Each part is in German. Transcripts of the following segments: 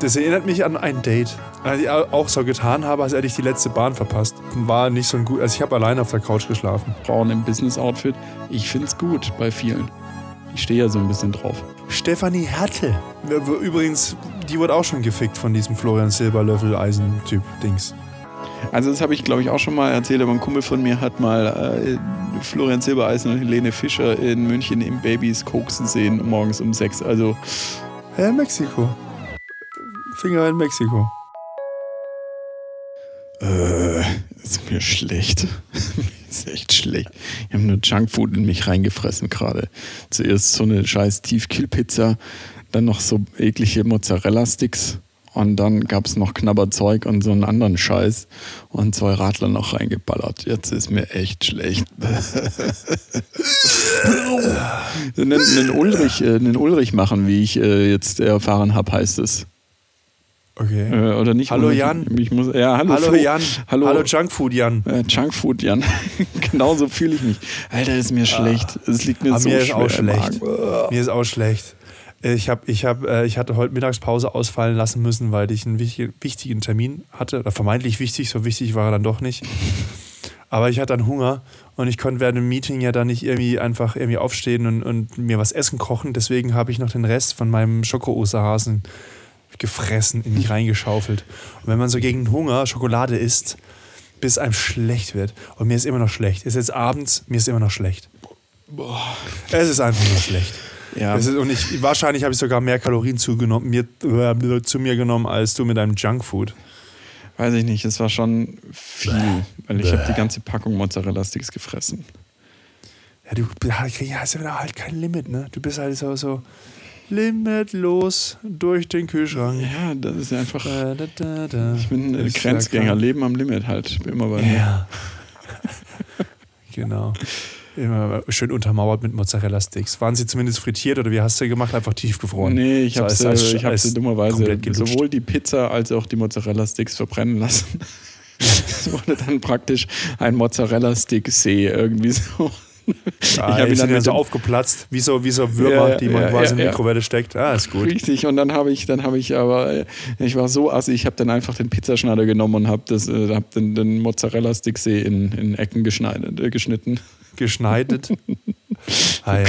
Das erinnert mich an ein Date. Als ich auch so getan habe, als hätte ich die letzte Bahn verpasst. War nicht so ein gut. Also ich habe alleine auf der Couch geschlafen. Frauen im Business-Outfit. Ich finde es gut bei vielen. Ich stehe ja so ein bisschen drauf. Stefanie Hertel. Übrigens, die wurde auch schon gefickt von diesem Florian Silberlöffel-Eisen-Typ-Dings. Also das habe ich, glaube ich, auch schon mal erzählt, aber ein Kumpel von mir hat mal äh, Florian Silbereisen und Helene Fischer in München im Babys koksen sehen, morgens um sechs. Also... In Mexiko. Finger in Mexiko. Äh, ist mir schlecht. ist echt schlecht. Ich habe nur Junkfood in mich reingefressen gerade. Zuerst so eine scheiß Tiefkühlpizza, dann noch so eklige Mozzarella-Sticks und dann gab es noch Knabberzeug und so einen anderen Scheiß und zwei Radler noch reingeballert. Jetzt ist mir echt schlecht. einen, einen, Ulrich, äh, einen Ulrich machen, wie ich äh, jetzt erfahren habe, heißt es. Okay. Äh, oder nicht? Hallo Jan. Ich muss, ja, hallo, hallo Jan. Hallo, hallo Junkfood Jan. Äh, Junkfood Jan. Genauso fühle ich mich. Alter, ist mir schlecht. Es liegt mir ah, so mir ist auch schlecht. Mir ist auch schlecht. Ich, hab, ich, hab, äh, ich hatte heute Mittagspause ausfallen lassen müssen, weil ich einen wichtigen Termin hatte. Oder vermeintlich wichtig, so wichtig war er dann doch nicht. Aber ich hatte dann Hunger und ich konnte während dem Meeting ja dann nicht irgendwie einfach irgendwie aufstehen und, und mir was essen kochen. Deswegen habe ich noch den Rest von meinem Schoko-Osterhasen gefressen, in mich reingeschaufelt. Und wenn man so gegen Hunger Schokolade isst, bis einem schlecht wird. Und mir ist immer noch schlecht. Es ist jetzt abends, mir ist immer noch schlecht. Boah. Es ist einfach nur schlecht. Ja. Ist, und ich, wahrscheinlich habe ich sogar mehr Kalorien zugenommen, mir, äh, zu mir genommen als du mit deinem Junkfood. Weiß ich nicht, es war schon viel, Bäh. weil ich habe die ganze Packung Mozzarella-Sticks gefressen. Ja, du hast ja halt kein Limit, ne? Du bist halt so, so limitlos durch den Kühlschrank. Ja, das ist einfach. Da, da, da, ich bin ein Grenzgänger, Leben am Limit halt. Immer bei mir. Ja. genau. Immer schön untermauert mit Mozzarella-Sticks. Waren sie zumindest frittiert oder wie hast du gemacht? Einfach tiefgefroren? Nee, ich habe sie, ich hab sie dummerweise sowohl die Pizza als auch die Mozzarella-Sticks verbrennen lassen. Es wurde dann praktisch ein Mozzarella-Stick-See irgendwie so. Ah, ich habe ihn dann ja so aufgeplatzt, wie so, wie so Würmer, ja, die man ja, quasi in die Mikrowelle steckt. Ah, ist gut. Richtig, und dann habe ich, dann habe ich aber, ich war so assi, ich habe dann einfach den Pizzaschneider genommen und habe äh, hab den, den Mozzarella-Stick-See in, in Ecken geschneidet, äh, geschnitten geschneidet. ah ja.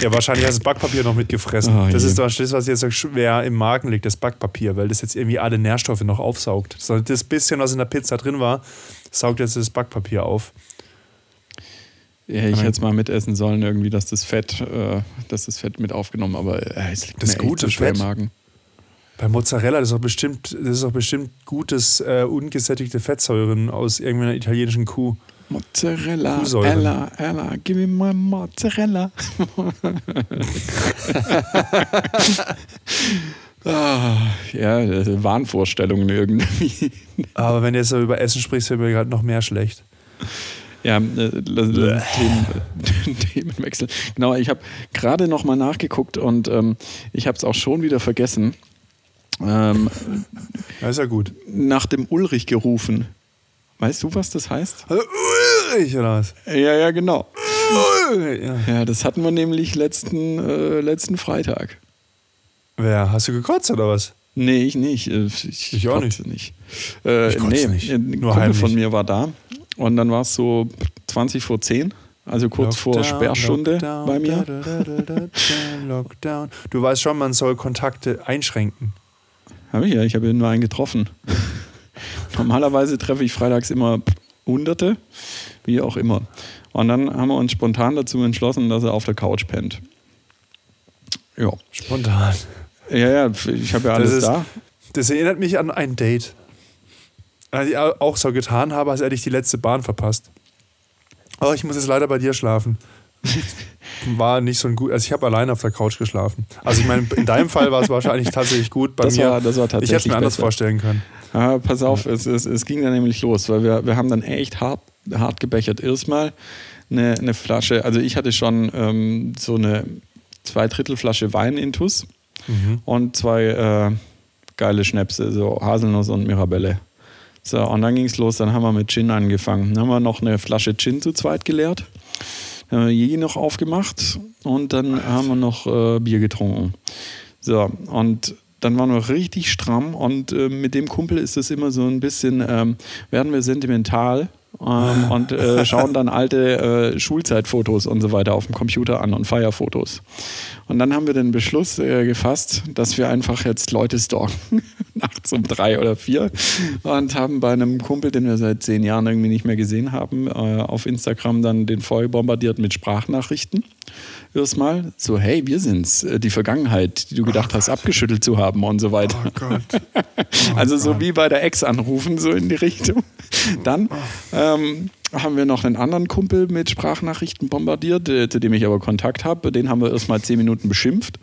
Ja, wahrscheinlich hast du das Backpapier noch mitgefressen. Oh, das je. ist das, was jetzt so schwer im Magen liegt, das Backpapier, weil das jetzt irgendwie alle Nährstoffe noch aufsaugt. Das bisschen, was in der Pizza drin war, saugt jetzt das Backpapier auf. Ja, ich hätte es mal mitessen sollen, irgendwie, dass das Fett, äh, dass das Fett mit aufgenommen, aber äh, es liegt das mir gute echt so im Magen. Bei Mozzarella, das ist doch bestimmt, das ist doch bestimmt gutes, äh, ungesättigte Fettsäuren aus irgendeiner italienischen Kuh. Mozzarella, Ella, Ella, give me my Mozzarella. ah, ja, Wahnvorstellungen irgendwie. Aber wenn du jetzt so über Essen sprichst, wird mir gerade noch mehr schlecht. Ja, äh, Themen, Themenwechsel. Genau, ich habe gerade noch mal nachgeguckt und ähm, ich habe es auch schon wieder vergessen. Ähm, das ist ja gut. Nach dem Ulrich gerufen. Weißt du, was das heißt? Also, Ulrich oder was? Ja, ja, genau. Ja. ja, das hatten wir nämlich letzten, äh, letzten Freitag. Wer? Hast du gekotzt oder was? Nee, ich nicht. Äh, ich, ich auch nicht. nicht. Äh, ich nee, nicht. Ein Nur Kumpel von mir war da und dann war es so 20 vor 10. Also kurz Lockdown, vor Sperrstunde Lockdown, bei mir. Lockdown. Du weißt schon, man soll Kontakte einschränken. Habe ich ja, ich habe nur einen getroffen. Normalerweise treffe ich freitags immer Hunderte, wie auch immer. Und dann haben wir uns spontan dazu entschlossen, dass er auf der Couch pennt. Ja. Spontan. Ja, ja, ich habe ja alles ist, da. Das erinnert mich an ein Date. Als ich auch so getan habe, als hätte ich die letzte Bahn verpasst. Aber oh, ich muss jetzt leider bei dir schlafen. War nicht so ein gut. Also ich habe alleine auf der Couch geschlafen. Also ich meine, in deinem Fall war es wahrscheinlich tatsächlich gut. Bei das mir, war, das war tatsächlich ich hätte es mir anders vorstellen können. Ah, pass auf, es, es, es ging dann nämlich los, weil wir, wir haben dann echt hart, hart gebechert. Erstmal eine, eine Flasche, also ich hatte schon ähm, so eine zwei Drittel Flasche Wein intus mhm. und zwei äh, geile Schnäpse, so Haselnuss und Mirabelle. So, und dann ging es los, dann haben wir mit Gin angefangen. Dann haben wir noch eine Flasche Gin zu zweit geleert. Dann haben wir je noch aufgemacht und dann haben wir noch äh, Bier getrunken. So, und dann waren wir richtig stramm und äh, mit dem Kumpel ist es immer so ein bisschen, ähm, werden wir sentimental ähm, und äh, schauen dann alte äh, Schulzeitfotos und so weiter auf dem Computer an und Feierfotos. Und dann haben wir den Beschluss äh, gefasst, dass wir einfach jetzt Leute stalken, nachts um drei oder vier, und haben bei einem Kumpel, den wir seit zehn Jahren irgendwie nicht mehr gesehen haben, äh, auf Instagram dann den voll bombardiert mit Sprachnachrichten erstmal so, hey, wir sind's, äh, die Vergangenheit, die du gedacht oh hast, Gott. abgeschüttelt zu haben und so weiter. Oh Gott. Oh also so wie bei der Ex anrufen, so in die Richtung. Dann ähm, haben wir noch einen anderen Kumpel mit Sprachnachrichten bombardiert, äh, zu dem ich aber Kontakt habe. Den haben wir erstmal zehn Minuten beschimpft.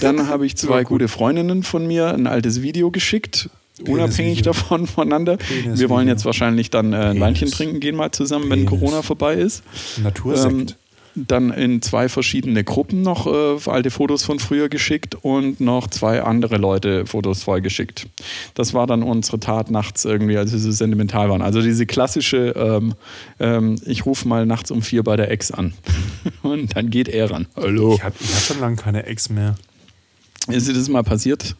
Dann habe ich zwei gute Freundinnen von mir ein altes Video geschickt, unabhängig davon voneinander. Penis wir wollen jetzt wahrscheinlich dann äh, ein Weinchen trinken gehen mal zusammen, Penis. wenn Corona vorbei ist. Natursekt. Ähm, dann in zwei verschiedene Gruppen noch äh, alte Fotos von früher geschickt und noch zwei andere Leute Fotos vollgeschickt. Das war dann unsere Tat nachts irgendwie, als wir so sentimental waren. Also diese klassische, ähm, ähm, ich rufe mal nachts um vier bei der Ex an und dann geht er ran. Hallo. Ich habe hab schon lange keine Ex mehr. Ist dir das mal passiert?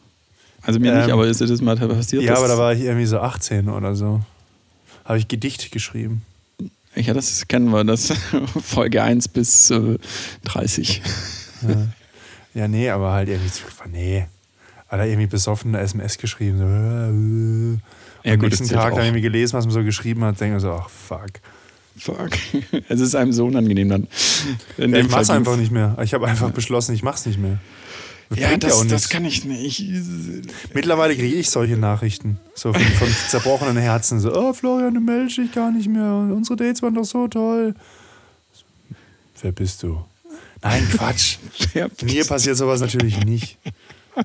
Also mir ähm, nicht, aber ist dir das mal passiert? Ja, aber da war ich irgendwie so 18 oder so. Habe ich Gedicht geschrieben. Ja, das kennen wir, das Folge 1 bis äh, 30. Ja. ja, nee, aber halt irgendwie, nee. Hat er irgendwie besoffen eine SMS geschrieben. So, äh, äh. ja, Am gut, nächsten Tag dann irgendwie gelesen, was man so geschrieben hat, denke ich so, ach fuck. Fuck. Es ist einem so unangenehm dann. Ja, ich mach's einfach nicht mehr. Ich habe einfach beschlossen, ich mach's nicht mehr. Das ja, das, kann ich nicht. Mittlerweile kriege ich solche Nachrichten. So von, von zerbrochenen Herzen. So, oh Florian, du meldest dich gar nicht mehr. Unsere Dates waren doch so toll. Wer bist du? Nein, Quatsch. Mir passiert sowas natürlich nicht.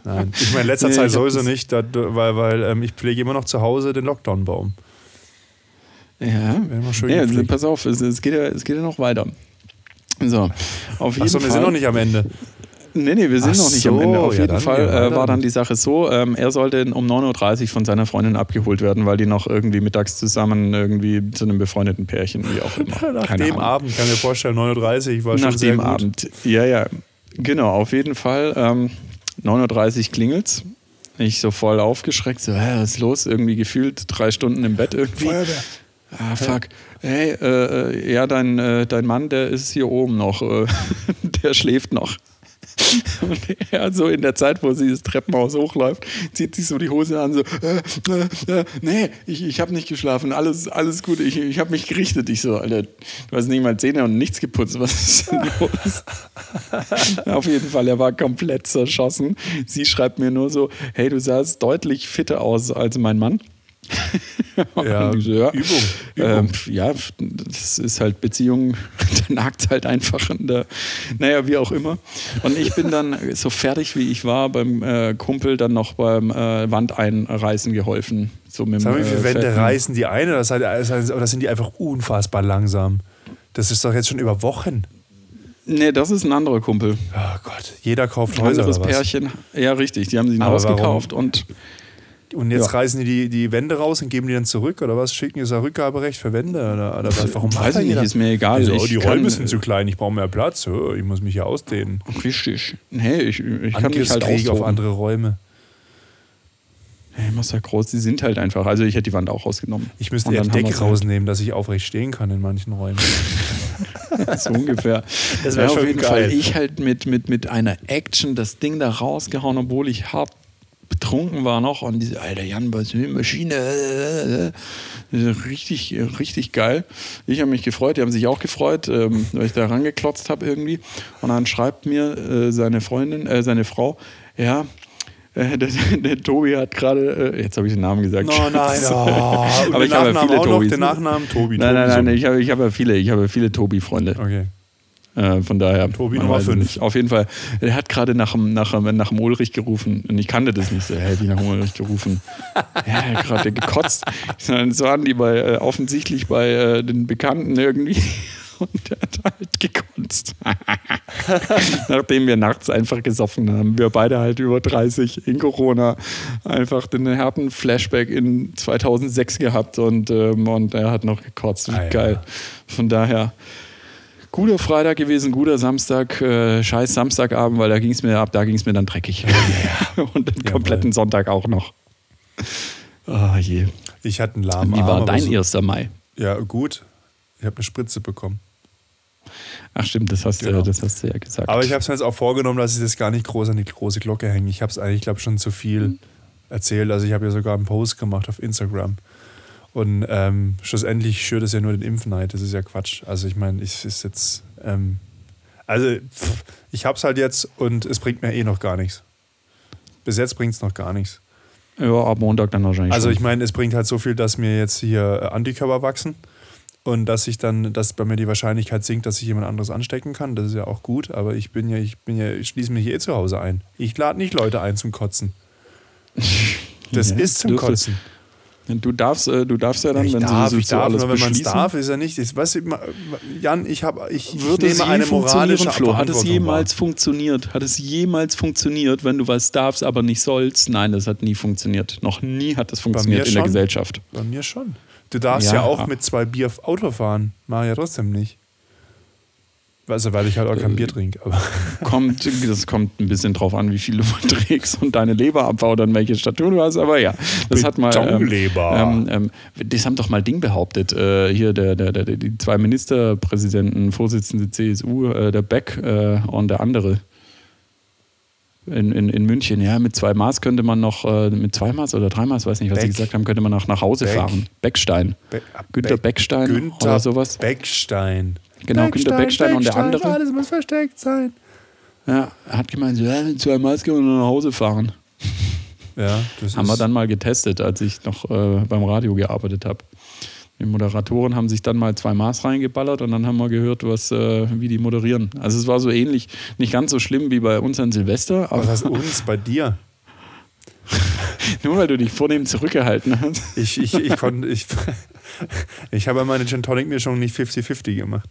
Nein. Ich meine, in letzter nee, Zeit sowieso nicht, weil, weil ähm, ich pflege immer noch zu Hause den Lockdown-Baum. Ja, ja, ja also pass auf, es, es, geht ja, es geht ja noch weiter. So, auf jeden Achso, wir sind noch nicht am Ende. Nee, nee, wir sind Ach noch nicht so, am Ende. Auf ja, jeden Fall äh, war dann die Sache so, ähm, er sollte um 9.30 Uhr von seiner Freundin abgeholt werden, weil die noch irgendwie mittags zusammen irgendwie zu einem befreundeten Pärchen, wie auch immer. Nach Keine dem Ahnung. Abend, kann mir vorstellen, 9.30 Uhr war Nach schon sehr dem gut. Abend, ja, ja. Genau, auf jeden Fall. Ähm, 9.30 Uhr klingelt's. Ich so voll aufgeschreckt, so, hä, was ist los? Irgendwie gefühlt drei Stunden im Bett irgendwie. Feuerwehr. Ah, fuck. Hey, äh, äh, ja, dein, äh, dein Mann, der ist hier oben noch. Äh, der schläft noch. Und er so in der Zeit, wo sie das Treppenhaus hochläuft, zieht sich so die Hose an, so, äh, äh, äh, nee, ich, ich habe nicht geschlafen, alles, alles gut, ich, ich habe mich gerichtet. Ich so, Alter, du hast nicht mal Zähne und nichts geputzt, was ist denn los? Auf jeden Fall, er war komplett zerschossen. Sie schreibt mir nur so, hey, du sahst deutlich fitter aus als mein Mann. ja, so, ja, Übung. Übung. Äh, ja, das ist halt Beziehung, da nagt halt einfach. Der, naja, wie auch immer. Und ich bin dann so fertig, wie ich war, beim äh, Kumpel dann noch beim äh, Wandeinreißen geholfen. So mit Sag mal, wie viele äh, Wände reißen die eine? Das heißt, oder sind die einfach unfassbar langsam? Das ist doch jetzt schon über Wochen. Nee, das ist ein anderer Kumpel. Oh Gott, jeder kauft Häuser. Ein anderes Pärchen. Ja, richtig. Die haben sich ein Aber Haus warum? gekauft und und jetzt ja. reißen die, die die Wände raus und geben die dann zurück oder was? Schicken die das Rückgaberecht für Wände? Oder, oder was? Warum Weiß ich nicht, ist mir egal. Also, die Räume sind zu klein, ich brauche mehr Platz. Ich muss mich hier ausdehnen. Richtig. Nee, ich, ich kann mich halt austoben. auf andere Räume. Hey, ja groß, die sind halt einfach. Also ich hätte die Wand auch rausgenommen. Ich müsste ja die Decke rausnehmen, dass ich aufrecht stehen kann in manchen Räumen. so ungefähr. Das wäre ja, auf jeden geil. Fall. Ich halt mit, mit, mit einer Action das Ding da rausgehauen, obwohl ich hart betrunken war noch und diese, alter Jan, eine Maschine. Richtig, richtig geil. Ich habe mich gefreut, die haben sich auch gefreut, ähm, weil ich da rangeklotzt habe irgendwie. Und dann schreibt mir äh, seine Freundin, äh, seine Frau, ja, äh, der, der, Tobi hat gerade, äh, jetzt habe ich den Namen gesagt. Oh nein, oh. aber ich habe ja viele Tobis. Den Nachnamen Tobi. Nein, nein, nein, ich habe ich hab ja viele, ich habe viele Tobi-Freunde. Okay. Äh, von daher. Tobi Nummer 5. Auf jeden Fall. Er hat gerade nach, nach, nach dem Ulrich gerufen. Und ich kannte das nicht so. Hä, wie nach dem Ulrich gerufen? ja, er hat gerade gekotzt. So waren die bei, äh, offensichtlich bei äh, den Bekannten irgendwie. Und er hat halt gekotzt. Nachdem wir nachts einfach gesoffen haben. Wir beide halt über 30 in Corona. Einfach den harten Flashback in 2006 gehabt und, ähm, und er hat noch gekotzt. Ah, Geil. Ja. Von daher guter Freitag gewesen, guter Samstag, äh, scheiß Samstagabend, weil da ging es mir ab, da ging es mir dann dreckig. Und kommt kompletten Sonntag auch noch. Ah je. Ich hatte einen lahmen Wie Arm, war aber dein so, 1. Mai? Ja, gut. Ich habe eine Spritze bekommen. Ach stimmt, das hast, Genau. du, das hast du ja gesagt. Aber ich habe es mir jetzt auch vorgenommen, dass ich das gar nicht groß an die große Glocke hänge. Ich habe es eigentlich, glaube schon zu viel erzählt. Also ich habe ja sogar einen Post gemacht auf Instagram. Und ähm, schlussendlich schürt es ja nur den Impfneid. Das ist ja Quatsch. Also ich meine, ich ist jetzt... Ähm, also pff, ich habe es halt jetzt und es bringt mir eh noch gar nichts. Bis jetzt bringt es noch gar nichts. ja, ab Montag dann wahrscheinlich. Also ich meine, es bringt halt so viel, dass mir jetzt hier äh, Antikörper wachsen und dass ich dann, dass bei mir die Wahrscheinlichkeit sinkt, dass ich jemand anderes anstecken kann. Das ist ja auch gut, aber ich bin ja, ich bin ja, ich schließe mich eh zu Hause ein. Ich lade nicht Leute ein zum Kotzen. Das Ja, ist zum dürfte- Kotzen. Du darfst, äh, du darfst ja dann, ich wenn darf, sie so darf, alles wenn man es darf, ist ja nicht. Du, ma- Jan, ich habe, ich Würde es nehme eine moralische Flo? Hat es jemals wahr. funktioniert? Hat es jemals funktioniert, wenn du was darfst, aber nicht sollst? Nein, das hat nie funktioniert. Noch nie hat das funktioniert in der. Gesellschaft. Bei mir schon. Du darfst Ja. ja, auch mit zwei Bier auf Auto fahren. Mach ja trotzdem nicht. Also, weil ich halt auch kein Äh, Bier trinke. Aber Kommt, das kommt ein bisschen drauf an, wie viel du trägst und deine Leber abbaut und welche Statur du hast. Aber ja, das hat mal. Ähm, ähm, ähm, das haben doch mal Ding behauptet. Äh, hier der, der, der, die zwei Ministerpräsidenten, Vorsitzende CSU, äh, der Beck äh, und der andere. In, in, in München, ja, mit zwei Maß könnte man noch, äh, mit zwei Maß oder drei Maß, weiß nicht, was sie Beck. gesagt haben, könnte man nach, nach Hause Beck. fahren. Beckstein. Be Günter Beck- Beckstein Günther oder sowas. Beckstein. Genau, Günter Beckstein und der andere. Alles muss versteckt sein. Ja, er hat gemeint, so, ja, mit zwei Maß können wir nach Hause fahren. Ja, das Haben wir dann mal getestet, als ich noch äh, beim Radio gearbeitet habe. Die Moderatoren haben sich dann mal zwei Maß reingeballert und dann haben wir gehört, was, äh, wie die moderieren. Also es war so ähnlich, nicht ganz so schlimm wie bei uns an Silvester, aber Was heißt uns bei dir? nur weil du dich vornehm zurückgehalten hast. Ich, ich, ich, konnte, ich, ich habe meine Gin Tonic Mischung nicht 50-50 gemacht.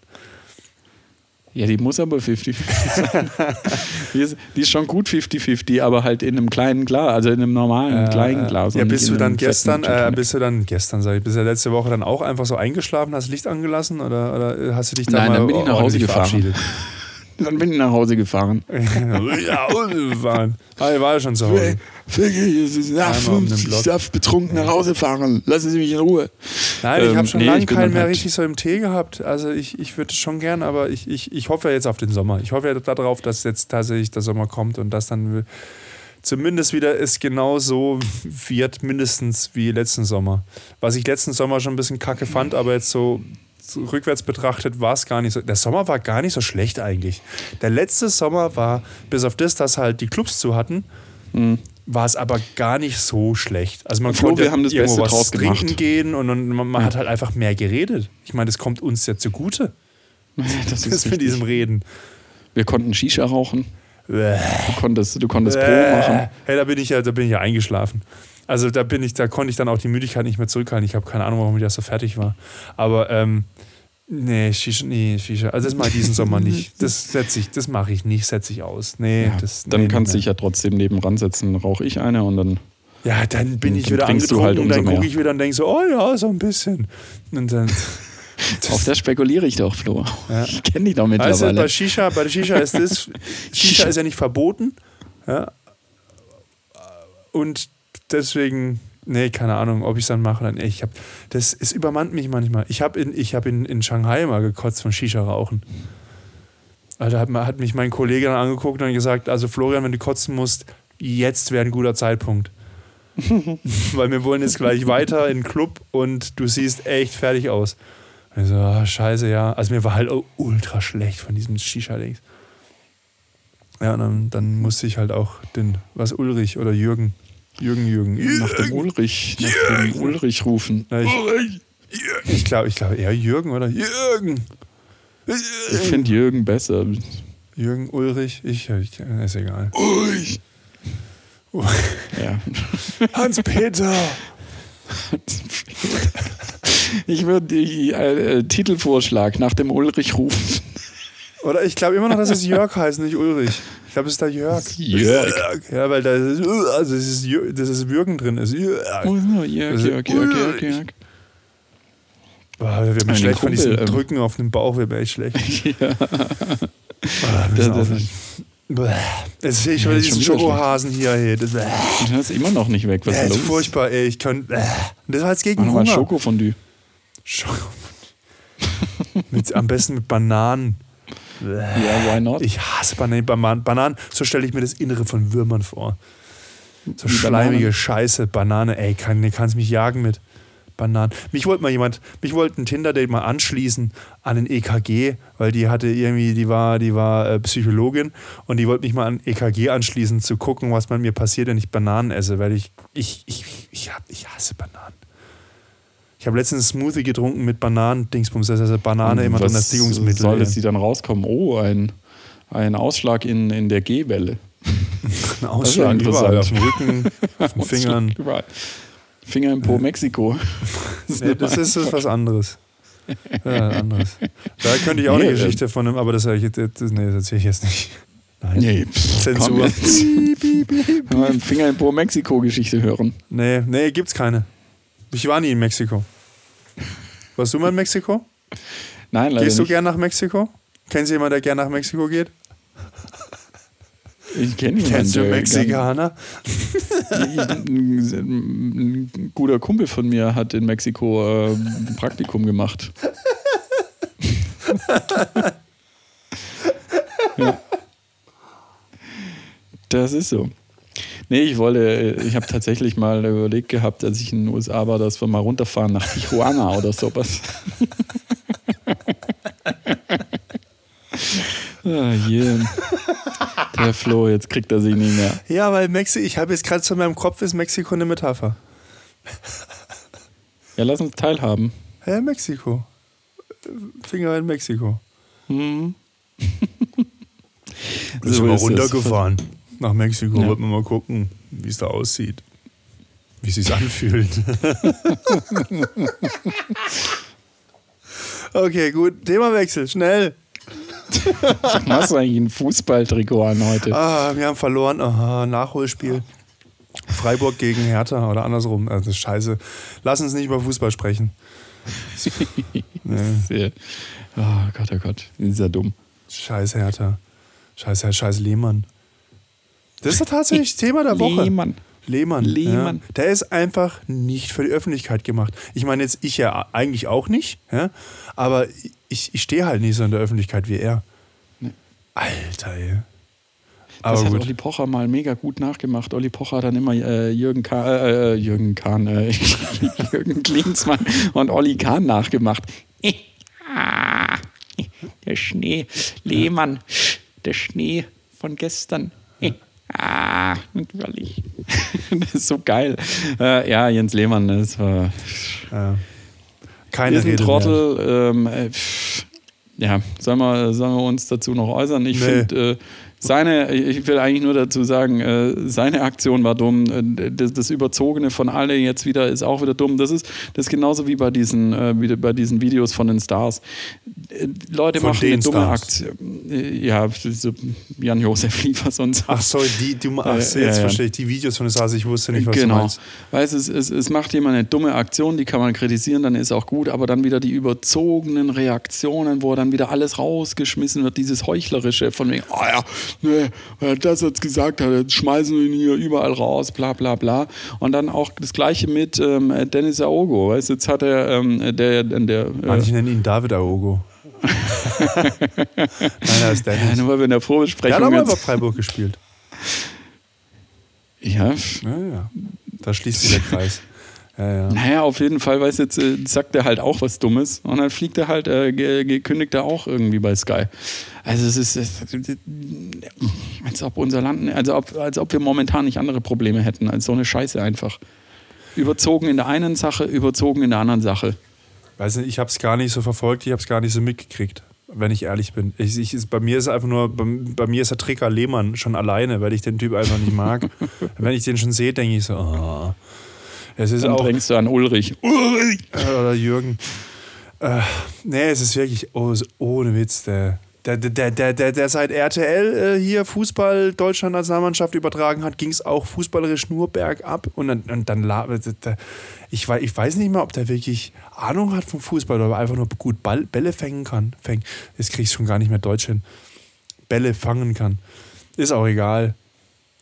Ja, die muss aber 50-50 sein. die, ist, die ist schon gut 50-50, aber halt in einem kleinen Glas, also in einem normalen kleinen Glas. Ja, und bist du dann gestern, äh, bist du dann gestern, sag ich, bist du letzte Woche dann auch einfach so eingeschlafen, hast Licht angelassen oder, oder hast du dich da Nein, mal dann bin ich nach Hause gefahren. verabschiedet? Dann bin ich nach Hause gefahren. ja, ungefahren. Ah, ich war ja schon zu Hause. Ficky, es nach Einmal um den 50, Block. ich darf betrunken nach Hause fahren. Lassen Sie mich in Ruhe. Nein, ich Ähm, habe schon nee, lange keinen mehr halt- richtig so im Tee gehabt. Also ich, ich würde schon gern, aber ich, ich, ich hoffe ja jetzt auf den Sommer. Ich hoffe ja darauf, dass jetzt tatsächlich der Sommer kommt und dass dann zumindest wieder es genau so wird, mindestens wie letzten Sommer. Was ich letzten Sommer schon ein bisschen kacke fand, aber jetzt so rückwärts betrachtet war es gar nicht so. Der Sommer war gar nicht so schlecht eigentlich. Der letzte Sommer war, bis auf das, dass halt die Clubs zu hatten, war es aber gar nicht so schlecht. Also man Flo, konnte wir haben das irgendwo Beste was trinken gemacht. gehen und, und man, man hat halt einfach mehr geredet. Ich meine, das kommt uns ja zugute. Das Das ist mit diesem Reden. Wir konnten Shisha rauchen. Du konntest, du konntest Pro machen. Hey, da bin ich ja, da bin ich ja eingeschlafen. Also da bin ich, da konnte ich dann auch die Müdigkeit nicht mehr zurückhalten. Ich habe keine Ahnung, warum ich da so fertig war. Aber ähm, nee, Shisha, nee, Shisha. Also das mache ich diesen Sommer nicht. Das setze ich, das mache ich nicht, setze ich aus. Nee, Ja, das. dann nee, kannst du dich ja trotzdem nebenan setzen. Rauche ich eine und dann. Ja, dann bin ich dann wieder du angetrunken halt und dann gucke ich wieder und denke so, oh ja, so ein bisschen. Und dann. Auf das spekuliere ich doch, Flo. Ja. Ich kenne dich doch mittlerweile. bei Shisha, bei Shisha ist das, Shisha ist ja nicht verboten. Ja. Und deswegen, nee, keine Ahnung, ob ich es dann mache. Dann, ich hab, das es übermannt mich manchmal. Ich habe in, ich hab in, in Shanghai mal gekotzt von Shisha rauchen. Also hat, hat mich mein Kollege dann angeguckt und gesagt, also Florian, wenn du kotzen musst, jetzt wäre ein guter Zeitpunkt. Weil wir wollen jetzt gleich weiter in den Club und du siehst echt fertig aus. Ich so, ah, scheiße, ja. Also mir war halt ultra schlecht von diesem Shisha-Dings. Ja, und dann, dann musste ich halt auch den, was Ulrich oder Jürgen, Jürgen, Jürgen. nach dem Ulrich, nach dem Ulrich rufen. Ja, ich ich glaube, ich glaube eher Jürgen oder Jürgen. Ich finde Jürgen besser. Jürgen, Ulrich, ich, ich ist egal. Ulrich! Ja. Hans-Peter! Ich würde die äh, Titelvorschlag nach dem Ulrich rufen. Oder ich glaube immer noch, dass es Jörg heißt, nicht Ulrich. Ich glaube, es ist da Jörg. Jörg. Ja, weil da ist, also es ist, Jür- das ist Würgen drin. Ist Jörg. Oh, Jörg, Jörg, Jörg, Jörg. Jörg. Boah, wir werden schlecht von Kumpel, diesem ähm, Drücken auf den Bauch, wir werden echt schlecht. Ja. Ah, wir Das, das. Jetzt sehe ich schon Ja, diesen Schokohasen hier. Hey. Das, bäh. Das ist immer noch nicht weg. Was das ist los? furchtbar, ey. Ich kann. bäh. Das war jetzt gegen Mach nochmal Hunger. Schokofondue. Schoko. mit, am besten mit Bananen. Ja, why not? Ich hasse Bananen. Bananen, Bananen so stelle ich mir das Innere von Würmern vor. So Die schleimige Bananen. Scheiße. Banane, ey, kann, kannst mich jagen mit Bananen. Mich wollte mal jemand, mich wollte ein Tinder-Date mal anschließen an ein EKG, weil die hatte irgendwie, die war, die war äh, Psychologin und die wollte mich mal an EKG anschließen, zu gucken, was mit mir passiert, wenn ich Bananen esse, weil ich, ich, ich, ich, hab, ich hasse Bananen. Ich habe letztens einen Smoothie getrunken mit Bananen-Dingsbums, das heißt Banane immer drin als Dickungsmittel. soll das die dann rauskommen? Oh, ein, ein Ausschlag in, in der G-Welle. Ein Ausschlag überall, auf dem Rücken, auf den Fingern. Überall. Finger im Po, Mexiko. Nee, das ist was anderes. Ja, anderes. Da könnte ich auch Nee, eine Geschichte von einem, aber das, ich das, nee, das erzähle ich jetzt nicht. Nein. Nee, pff, Zensur. jetzt. Wenn wir Finger im Po Mexiko-Geschichte hören. Nee, nee, gibt's keine. Ich war nie in Mexiko. Warst du mal in Mexiko? Nein, leider Gehst du nicht. gern nach Mexiko? Kennst du jemanden, der gern nach Mexiko geht? Ich kenne jemanden. Kennst du Mexikaner? ein guter Kumpel von mir hat in Mexiko äh, ein Praktikum gemacht. ja. Das ist so. Nee, ich wollte, ich habe tatsächlich mal überlegt gehabt, als ich in den USA war, dass wir mal runterfahren nach Tijuana oder sowas. ah, yeah. Der Flo, jetzt kriegt er sich nicht mehr. Ja, weil Mexiko, ich habe jetzt gerade in meinem Kopf ist Mexiko eine Metapher. Ja, lass uns teilhaben. Ja, Mexiko. Finger in Mexiko. Mhm. Wir sind So es. runtergefahren nach Mexiko. Ja. Wollten wir mal gucken, wie es da aussieht. Wie es sich anfühlt. okay, gut. Themawechsel, schnell. Warum hast du eigentlich ein Fußballtrikot an heute? Ah, wir haben verloren. Aha, Nachholspiel. Freiburg gegen Hertha oder andersrum. Also, das ist scheiße. Lass uns nicht über Fußball sprechen. Nee. Oh Gott, oh Gott. Das ist ja dumm. Scheiß Hertha. Scheiß Herr, scheiß Lehmann. Das ist tatsächlich das Thema der Woche. Lehmann. Lehmann. Lehmann. Ja. Der ist einfach nicht für die Öffentlichkeit gemacht. Ich meine, jetzt ich ja eigentlich auch nicht, ja? aber ich, ich stehe halt nicht so in der Öffentlichkeit wie er. Alter, ey. Das Aber hat gut. Olli Pocher mal mega gut nachgemacht. Olli Pocher hat dann immer äh, Jürgen, Kahn, äh, äh, Jürgen Kahn, äh, Jürgen Klinsmann und Olli Kahn nachgemacht. Der Schnee, Lehmann, der Schnee von gestern. Ah, natürlich. Das ist so geil. Äh, ja, Jens Lehmann, das war Ja. Keine ist ein Rede Trottel. Ähm, äh, ja, sollen wir, sollen wir uns dazu noch äußern? Ich Nee. finde, äh, seine, ich will eigentlich nur dazu sagen, äh, seine Aktion war dumm. Äh, das, das Überzogene von alle jetzt wieder ist auch wieder dumm. Das ist, das ist genauso wie bei diesen, äh, wie bei diesen Videos von den Stars. Äh, Leute Von machen den eine dumme Stars. Aktion. Äh, Ja, so Jan-Josef Liefers und so. Ach so, die, die, ach, Äh, jetzt ja. verstehe ich. Die Videos von der Stasi, ich wusste nicht, was du genau. meinst. Weißt es, es, es macht jemand eine dumme Aktion, die kann man kritisieren, dann ist auch gut, aber dann wieder die überzogenen Reaktionen, wo dann wieder alles rausgeschmissen wird, dieses Heuchlerische von wegen, ah ja, ne, wer das jetzt gesagt hat, jetzt schmeißen wir ihn hier überall raus, bla bla bla. Und dann auch das gleiche mit ähm, Dennis Aogo. Weißt jetzt hat er ähm, der, der, der Manche äh, nennen ihn David Aogo. Nein, er ist ja, Dennis. nur weil wir in der Der hat Vorbesprechung auch mal bei jetzt, Freiburg gespielt. ja, Ja, ja. Da schließt sich der Kreis. Ja, ja. Naja, auf jeden Fall, weiß jetzt, äh, sagt er halt auch was Dummes und dann fliegt er halt, äh, ge- gekündigt er auch irgendwie bei Sky. Also es ist, es, als ob unser Land, also ob, als ob wir momentan nicht andere Probleme hätten, als so eine Scheiße einfach. Überzogen in der einen Sache, überzogen in der anderen Sache. Weiß nicht, ich habe es gar nicht so verfolgt, ich habe es gar nicht so mitgekriegt, wenn ich ehrlich bin. Ich, ich, bei mir ist einfach nur, bei, bei mir ist der Trigger Lehmann schon alleine, weil ich den Typ einfach nicht mag. wenn ich den schon sehe, denke ich so, oh. Es ist Dann auch, denkst du an Ulrich. Ulrich! äh, oder Jürgen. Äh, nee, es ist wirklich, oh, ohne Witz, der, der, der, der, der, der seit RTL äh, hier Fußball Deutschland Nationalmannschaft übertragen hat, ging es auch fußballerisch nur bergab. Und dann, und dann la- der, ich, weiß, ich weiß nicht mal, ob der wirklich Ahnung hat vom Fußball oder einfach nur gut Ball, Bälle fängen kann. Fängt. Jetzt krieg ich schon gar nicht mehr Deutsch hin. Bälle fangen kann. Ist auch egal.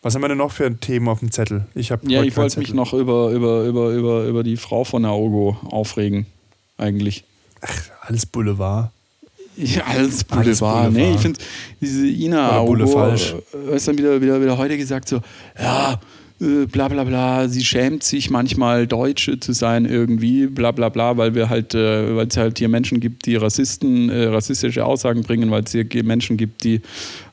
Was haben wir denn noch für Themen auf dem Zettel? Ich habe Ja, ich wollte mich noch über, über, über, über, über die Frau von Naogo aufregen, eigentlich. Alles Boulevard. Ja, alles Boulevard. Alles Boulevard. Nee, ich finde, diese Ina Aogo, falsch. äh, ist dann wieder, wieder, wieder heute gesagt so, ja, äh, bla bla bla, sie schämt sich manchmal Deutsche zu sein irgendwie, bla bla bla, weil wir halt, äh, weil es halt hier Menschen gibt, die Rassisten, äh, rassistische Aussagen bringen, weil es hier Menschen gibt, die,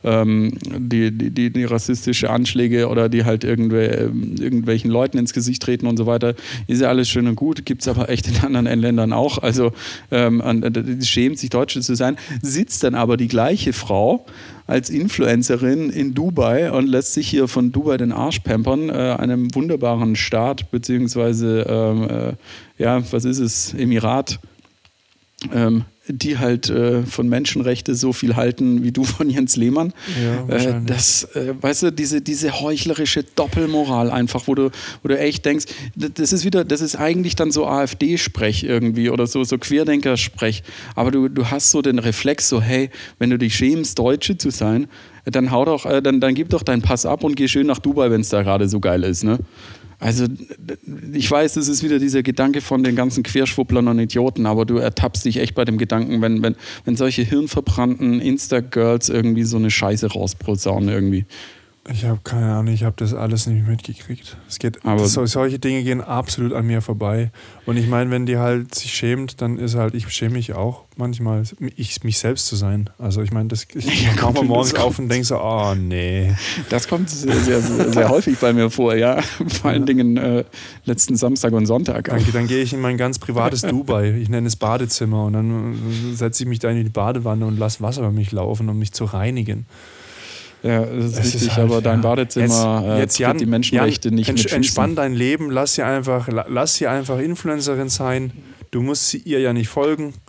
ähm, die, die, die, die rassistische Anschläge oder die halt irgendwel, ähm, irgendwelchen Leuten ins Gesicht treten und so weiter. Ist ja alles schön und gut, gibt es aber echt in anderen Ländern auch. Also ähm, äh, schämt sich Deutsche zu sein, sitzt dann aber die gleiche Frau als Influencerin in Dubai und lässt sich hier von Dubai den Arsch pampern, äh, einem wunderbaren Staat, beziehungsweise, ähm, äh, ja, was ist es, Emirat, ähm, die halt äh, von Menschenrechte so viel halten wie du von Jens Lehmann. Ja, äh, das, äh, weißt du, diese, diese heuchlerische Doppelmoral einfach, wo du, wo du echt denkst, das ist wieder, das ist eigentlich dann so AfD-Sprech irgendwie oder so, so Querdenker-Sprech. Aber du, du hast so den Reflex, so, hey, wenn du dich schämst, Deutsche zu sein, dann hau doch, äh, dann, dann gib doch deinen Pass ab und geh schön nach Dubai, wenn es da gerade so geil ist, ne? Also, ich weiß, es ist wieder dieser Gedanke von den ganzen Querschwupplern und Idioten, aber du ertappst dich echt bei dem Gedanken, wenn, wenn, wenn solche hirnverbrannten Insta-Girls irgendwie so eine Scheiße rausprosaunen irgendwie. Ich habe keine Ahnung, ich habe das alles nicht mitgekriegt. Es geht, Aber- das, solche Dinge gehen absolut an mir vorbei. Und ich meine, wenn die halt sich schämt, dann ist halt, ich schäme mich auch manchmal, ich, mich selbst zu sein. Also ich meine, das, ich Ja, ja, mal morgens auf und denke so, oh nee. Das kommt sehr, sehr, sehr, häufig bei mir vor, ja. Vor allen Dingen äh, letzten Samstag und Sonntag. Dann, dann gehe ich in mein ganz privates Dubai. Ich nenne es Badezimmer und dann setze ich mich da in die Badewanne und lasse Wasser über mich laufen, um mich zu reinigen. Ja, das ist ist richtig, halt, aber dein. Badezimmer jetzt, jetzt äh, Jan, tritt die Menschenrechte Jan, nicht entsch- mit. Entspann dein Leben, lass sie einfach, la- lass sie einfach Influencerin sein. Du musst sie ihr ja nicht folgen.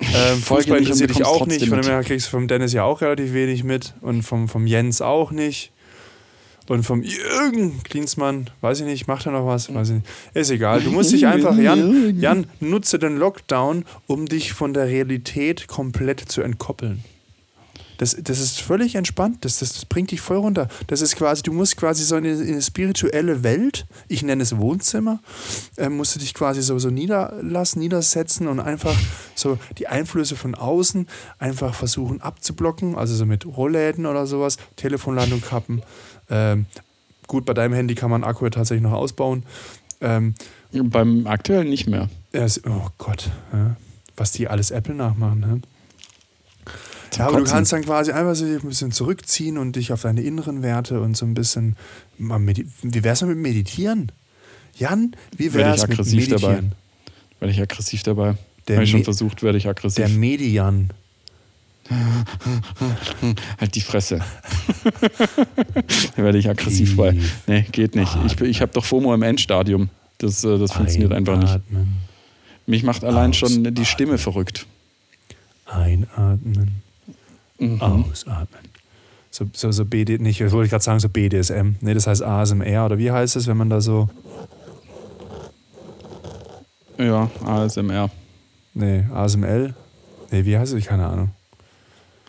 Ähm, Folge Fußball interessiert dich auch nicht. Von dem her kriegst du vom Dennis ja auch relativ wenig mit und vom, vom Jens auch nicht. Und vom Jürgen Klinsmann, weiß ich nicht, macht er noch was? Weiß ich nicht. Ist egal. Du musst dich einfach, Jan, Jan, nutze den Lockdown, um dich von der Realität komplett zu entkoppeln. Das, das ist völlig entspannt. Das, das, das bringt dich voll runter. Das ist quasi, du musst quasi so in eine, in eine spirituelle Welt, ich nenne es Wohnzimmer, äh, musst du dich quasi so, so niederlassen, niedersetzen und einfach so die Einflüsse von außen einfach versuchen abzublocken. Also so mit Rollläden oder sowas, Telefonladung kappen. Ähm, gut, bei deinem Handy kann man Akku ja tatsächlich noch ausbauen. Ähm, Beim aktuellen nicht mehr. ja, es- oh Gott, ja. was die alles Apple nachmachen. Ne? Ja, aber du kannst dann quasi einfach so ein bisschen zurückziehen und dich auf deine inneren Werte und so ein bisschen. Wie wär's mal mit Meditieren? Jan, wie Werde ich wär's mit aggressiv dabei. Meditieren? Werde ich aggressiv dabei. Der Habe ich schon Me- versucht, werde ich Der aggressiv. Median. halt die Fresse. da werde ich aggressiv bei. Nee, geht nicht. Ich, ich habe doch FOMO im Endstadium. Das, äh, das funktioniert einfach nicht. Mich macht allein schon die Stimme verrückt. Einatmen, Mhm. ausatmen. So, so, so BD, nicht, wollte ich gerade sagen, so BDSM. Nee, das heißt ASMR. Oder wie heißt es, wenn man da so. Ja, ASMR. Nee, ASML? Nee, wie heißt es? Keine Ahnung.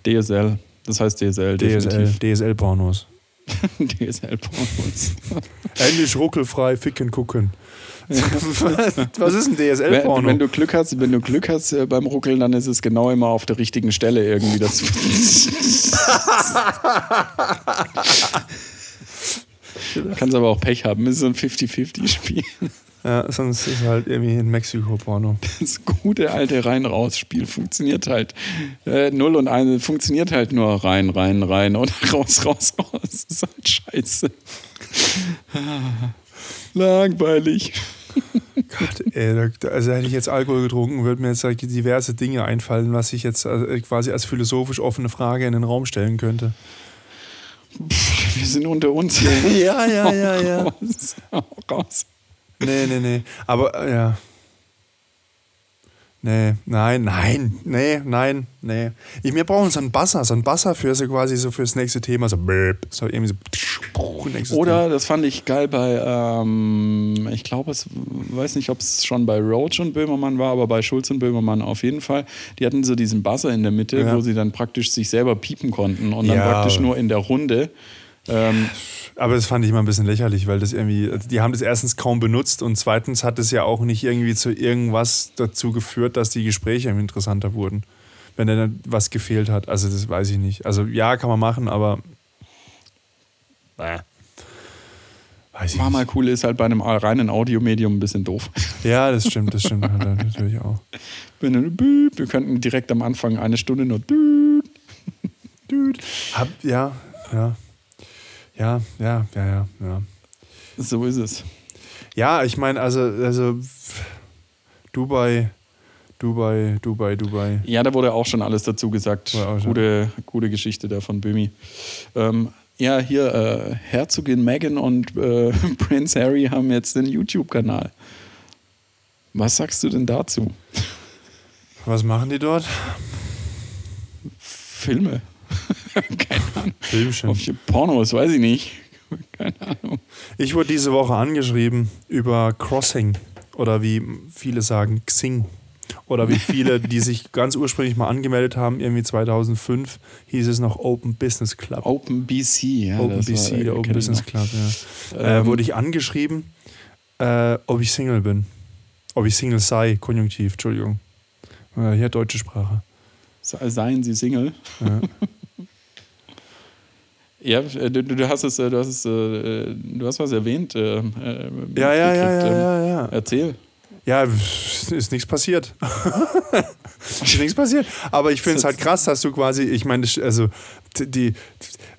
DSL. Das heißt DSL, DSL. DSL-Pornos. DSL-Pornos. Endlich ruckelfrei ficken gucken. Was ist ein Wenn, DSL-Porno? wenn du Glück hast, wenn du Glück hast äh, beim Ruckeln, dann ist es genau immer auf der richtigen Stelle irgendwie. Das Kannst aber auch Pech haben. Es ist so ein 50-50-Spiel. ja, sonst ist halt irgendwie ein Mexiko-Porno. Das gute alte Rein-Raus-Spiel funktioniert halt. Äh, Null und eine funktioniert halt nur rein, rein, rein oder raus, raus, raus. Das ist halt scheiße. Langweilig. Gott, ey, also hätte ich jetzt Alkohol getrunken, würden mir jetzt halt diverse Dinge einfallen, was ich jetzt äh, quasi als philosophisch offene Frage in den Raum stellen könnte. Wir sind unter uns hier. Ja, ja, ja, ja. Raus. Hau raus. Nee, nee, nee. Aber äh, ja. Nee, nein, nein, nee, nein, nee. Ich, wir brauchen so einen Buzzer, so einen Buzzer für so quasi so fürs nächste Thema, so so irgendwie so Oder, Thema. das fand ich geil bei, ähm, ich glaube, es, weiß nicht, ob es schon bei Roach und Böhmermann war, aber bei Schulz und Böhmermann auf jeden Fall. Die hatten so diesen Buzzer in der Mitte, ja. wo sie dann praktisch sich selber piepen konnten und dann ja. praktisch nur in der Runde. Ähm, aber das fand ich immer ein bisschen lächerlich, weil das irgendwie, also die haben das erstens kaum benutzt und zweitens hat es ja auch nicht irgendwie zu irgendwas dazu geführt, dass die Gespräche interessanter wurden. Wenn dann was gefehlt hat. Also das weiß ich nicht. Also ja, kann man machen, aber. Äh, weiß ich War mal cool ist halt bei einem reinen Audiomedium ein bisschen doof. Ja, das stimmt, das stimmt halt natürlich auch. Wir könnten direkt am Anfang eine Stunde nur. Hab, ja, ja. Ja, ja, ja, ja, ja. So ist es. Ja, ich meine, also, also Dubai, Dubai, Dubai, Dubai. Ja, da wurde auch schon alles dazu gesagt. Gute, gute Geschichte da von Böhmi. Ähm, ja, hier, äh, Herzogin Meghan und äh, Prince Harry haben jetzt den YouTube-Kanal. Was sagst du denn dazu? Was machen die dort? Filme. Keine Ahnung. Filmchen. Auf Pornos, weiß ich nicht. Keine Ahnung. Ich wurde diese Woche angeschrieben über Crossing oder wie viele sagen Xing. Oder wie viele, die sich ganz ursprünglich mal angemeldet haben, irgendwie 2005 hieß es noch Open Business Club. Open BC, ja. Open BC, der Open Business Club, ja. Ähm, äh, wurde ich angeschrieben, äh, ob ich Single bin. Ob ich Single sei, Konjunktiv, Entschuldigung. Äh, hier deutsche Sprache. Seien Sie Single? Ja. Ja, äh, du, du, hast es, äh, du hast es, äh, du hast was erwähnt. Äh, ja, ja, ja, ja, ja, ja. Erzähl. Ja, ist nichts passiert. ist nichts passiert. Aber ich finde es halt krass, dass du quasi, ich meine, also die,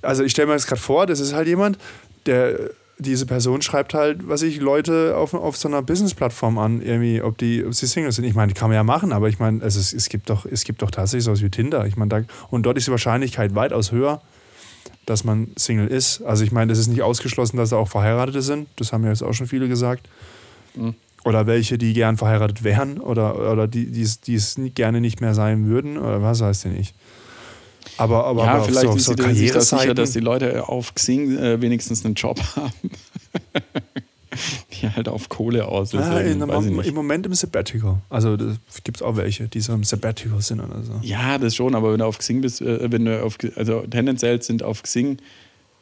also ich stelle mir das gerade vor, das ist halt jemand, der diese Person schreibt halt, was ich Leute auf, auf so einer Business-Plattform an, irgendwie, ob die, ob sie Singles sind. Ich meine, die kann man ja machen, aber ich meine, also es, es gibt doch, es gibt doch tatsächlich sowas wie Tinder. Ich meine, und dort ist die Wahrscheinlichkeit weitaus höher, dass man Single ist. Also ich meine, es ist nicht ausgeschlossen, dass da auch Verheiratete sind. Das haben ja jetzt auch schon viele gesagt. Mhm. Oder welche, die gern verheiratet wären oder, oder die, die es gerne nicht mehr sein würden oder was weiß ich nicht. Aber, aber, ja, aber vielleicht so, ist so sich das sicher, dass die Leute auf Xing äh, wenigstens einen Job haben. die halt auf Kohle aus ja, in, im, Im Moment im Sabbatical. Also gibt es auch welche, die so im Sabbatical sind oder so. Ja, das schon, aber wenn du auf Xing bist, äh, wenn du auf, also tendenziell sind auf Xing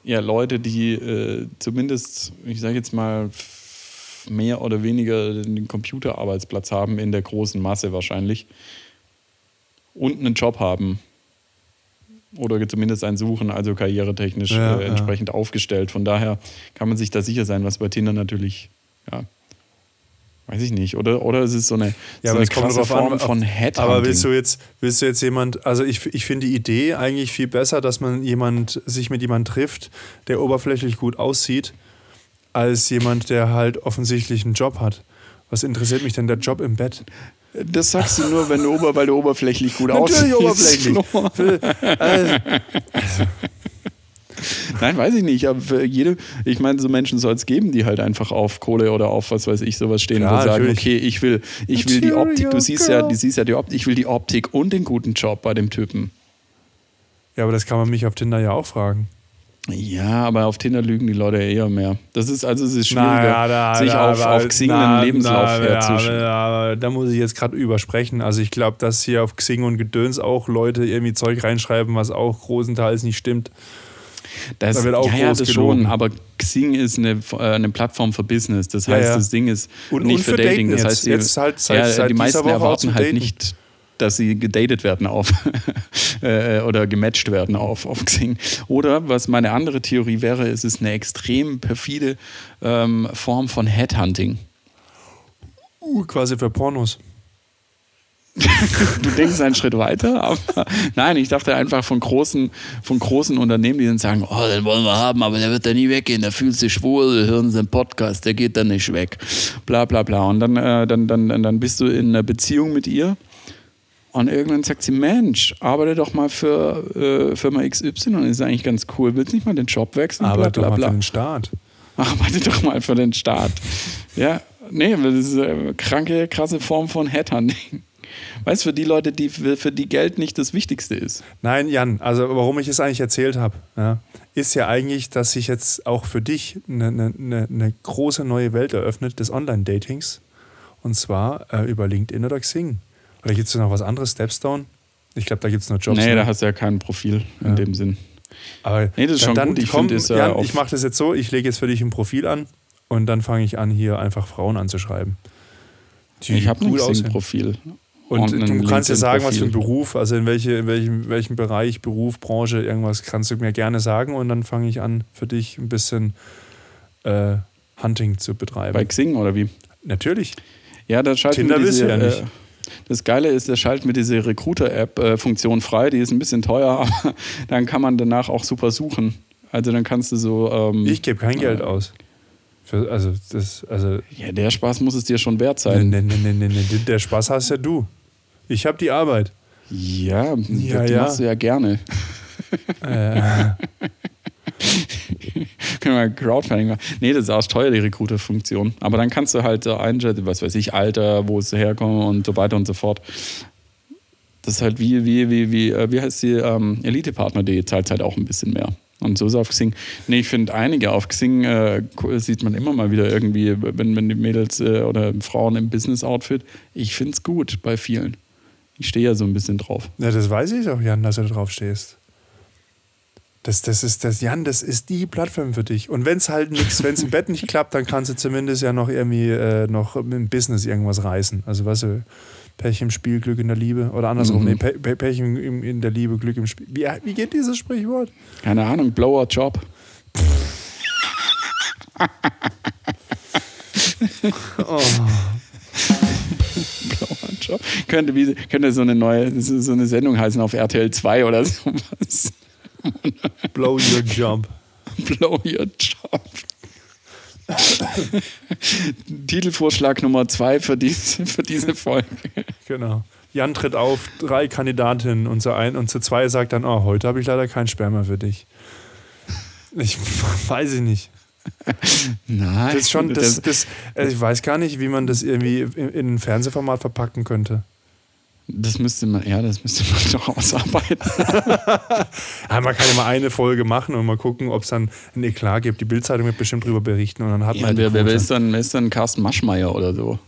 ja Leute, die äh, zumindest, ich sage jetzt mal, mehr oder weniger den Computerarbeitsplatz haben in der großen Masse wahrscheinlich und einen Job haben oder zumindest ein Suchen, also karrieretechnisch ja, äh, entsprechend ja. aufgestellt. Von daher kann man sich da sicher sein, was bei Tinder natürlich, ja, weiß ich nicht. Oder, oder es ist so eine, ja, so eine krasse Form an, von Headhunting. Aber willst du jetzt, willst du jetzt jemand, also ich, ich finde die Idee eigentlich viel besser, dass man jemand, sich mit jemandem trifft, der oberflächlich gut aussieht, als jemand, der halt offensichtlich einen Job hat. Was interessiert mich denn der Job im Bett? Das sagst du nur, wenn du ober, weil du oberflächlich gut aussiehst. Natürlich oberflächlich. also. Nein, weiß ich nicht. Aber jede, ich meine, so Menschen soll es geben, die halt einfach auf Kohle oder auf was weiß ich sowas stehen Klar, und sagen, natürlich. okay, ich will, ich will die Optik. Du siehst ja, du siehst ja die Optik. Ich will die Optik und den guten Job bei dem Typen. Ja, aber das kann man mich auf Tinder ja auch fragen. Ja, aber auf Tinder lügen die Leute eher mehr. Das ist also es ist schwieriger, na, da, sich da, auf, auf Xing na, einen Lebenslauf herzustellen. Ja, da muss ich jetzt gerade übersprechen. Also ich glaube, dass hier auf Xing und Gedöns auch Leute irgendwie Zeug reinschreiben, was auch großenteils nicht stimmt. Das, da wird auch ja, ja, das schon, aber Xing ist eine, äh, eine Plattform für Business. Das heißt, ja, ja. das Ding ist und, nicht und für, für Dating. Das heißt, jetzt, die, halt, seit, ja, seit die meisten erwarten halt nicht dass sie gedatet werden auf äh, oder gematcht werden auf, auf Xing. Oder was meine andere Theorie wäre, es ist eine extrem perfide ähm, Form von Headhunting. Uh, quasi für Pornos. du denkst einen Schritt weiter, aber nein, ich dachte einfach von großen, von großen Unternehmen, die dann sagen, oh, den wollen wir haben, aber der wird da nie weggehen, der fühlt sich schwul, hören Sie einen Podcast, der geht dann nicht weg. Bla bla bla. Und dann, äh, dann, dann, dann bist du in einer Beziehung mit ihr und irgendwann sagt sie, Mensch, arbeite doch mal für äh, Firma XY und ist eigentlich ganz cool. Willst du nicht mal den Job wechseln? Arbeite doch mal für den Staat. Arbeite doch mal für den Staat. ja, nee, das ist eine kranke, krasse Form von Headhunting. Weißt du, für die Leute, die für die Geld nicht das Wichtigste ist. Nein, Jan, also warum ich es eigentlich erzählt habe, ja, ist ja eigentlich, dass sich jetzt auch für dich eine, eine, eine große neue Welt eröffnet des Online-Datings. Und zwar äh, über LinkedIn oder Xing. Oder gibt es noch was anderes? Stepstone? Ich glaube, da gibt es nur Jobs. Nee, ne? da hast du ja kein Profil in Ja. dem Sinn. Aber Nee, das ist schon dann, gut. Ich komm, äh, Jan, auf- ich mache das jetzt so, ich lege jetzt für dich ein Profil an und dann fange ich an, hier einfach Frauen anzuschreiben. die Ich habe ein cool aussehen. Xing-Profil. Und ein du kannst ja sagen, was für ein. Beruf, also in, welche, in welchem, welchem Bereich, Beruf, Branche, irgendwas kannst du mir gerne sagen und dann fange ich an, für dich ein bisschen äh, Hunting zu betreiben. Bei Xing oder wie? Natürlich. Ja, da schalten Tinder wir diese, ja nicht. Äh, das Geile ist, der schaltet mir diese Recruiter-App-Funktion frei. Die ist ein bisschen teuer, aber dann kann man danach auch super suchen. Also dann kannst du so. Ähm, Ich gebe kein Geld aus. Für, also, das, also ja, der Spaß muss es dir schon wert sein. nee, nee, nee, nee, nee, der Spaß hast ja du. Ich habe die Arbeit. Ja, Ja, die ja. machst du ja gerne. Äh, Können wir Crowdfunding machen. Nee, das ist arschteuer, die Recruiter-Funktion. Aber dann kannst du halt einschätzen, was weiß ich, Alter, wo es herkommt und so weiter und so fort. Das ist halt wie, wie, wie, wie, äh, wie heißt die ähm, Elite-Partner.de zahlt halt auch ein bisschen mehr. Und so ist es auf Xing. Nee, ich finde einige auf Xing äh, sieht man immer mal wieder irgendwie, wenn, wenn die Mädels äh, oder Frauen im Business-Outfit. Ich finde es gut bei vielen. Ich stehe ja so ein bisschen drauf. ja, das weiß ich doch, Jan, dass du drauf stehst. Das, das ist das, Jan, das ist die Plattform für dich. Und wenn es halt nichts, wenn es im Bett nicht klappt, dann kannst du zumindest ja noch irgendwie äh, noch im Business irgendwas reißen. Also weißt du, Pech im Spiel, Glück in der Liebe. Oder andersrum, Mhm. nee, Pe Pe Pech im, in der Liebe, Glück im Spiel. Wie, wie geht dieses Sprichwort? Keine Ahnung, Blower Job. Oh. Blauer Job. Könnte, wie, könnte so eine neue, so eine Sendung heißen auf RTL 2 oder sowas. Blow your jump. Blow your job. Titelvorschlag Nummer 2 für diese, für diese Folge. Genau. Jan tritt auf, drei Kandidatinnen und zu, ein, und zu zwei sagt dann, oh, heute habe ich leider kein Sperma für dich. Ich weiß ich nicht. Nein. Das ist schon, das, das, also ich weiß gar nicht, wie man das irgendwie in, in ein Fernsehformat verpacken könnte. Das müsste man, ja, das müsste man doch ausarbeiten. Ja, man kann ja mal eine Folge machen und mal gucken, ob es dann ein Eklat gibt. Die Bildzeitung wird bestimmt darüber berichten und dann hat man Ja, halt die wer, wer, ist dann, wer ist dann Carsten Maschmeyer oder so?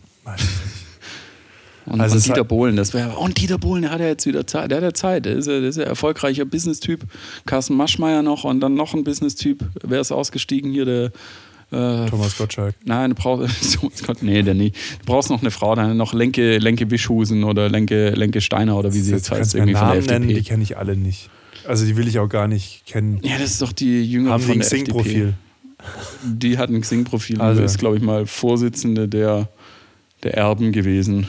Und, Also und Dieter Bohlen, das wäre. Und Dieter Bohlen, der hat ja jetzt wieder Zeit. Der hat ja Zeit. Der ist ja, der ist ja erfolgreicher Business-Typ. Carsten Maschmeyer noch und dann noch ein Business-Typ. Wer ist ausgestiegen hier? Der. Äh, Thomas Gottschalk. Nein, du brauchst. Thomas Gott, nee, der nicht. Du brauchst noch eine Frau, dann noch Lenke, Lenke Wischhusen oder Lenke, Lenke Steiner oder wie sie jetzt heißt, irgendwie von der Namen nennen, die FDP. kenne ich alle nicht. Also die will ich auch gar nicht kennen. Ja, das ist doch die Jüngere Haben die von ein der Xing-Profil? FDP. Die hat ein Xing-Profil. Also- Also. ist, glaube ich, mal Vorsitzende der, der Erben gewesen.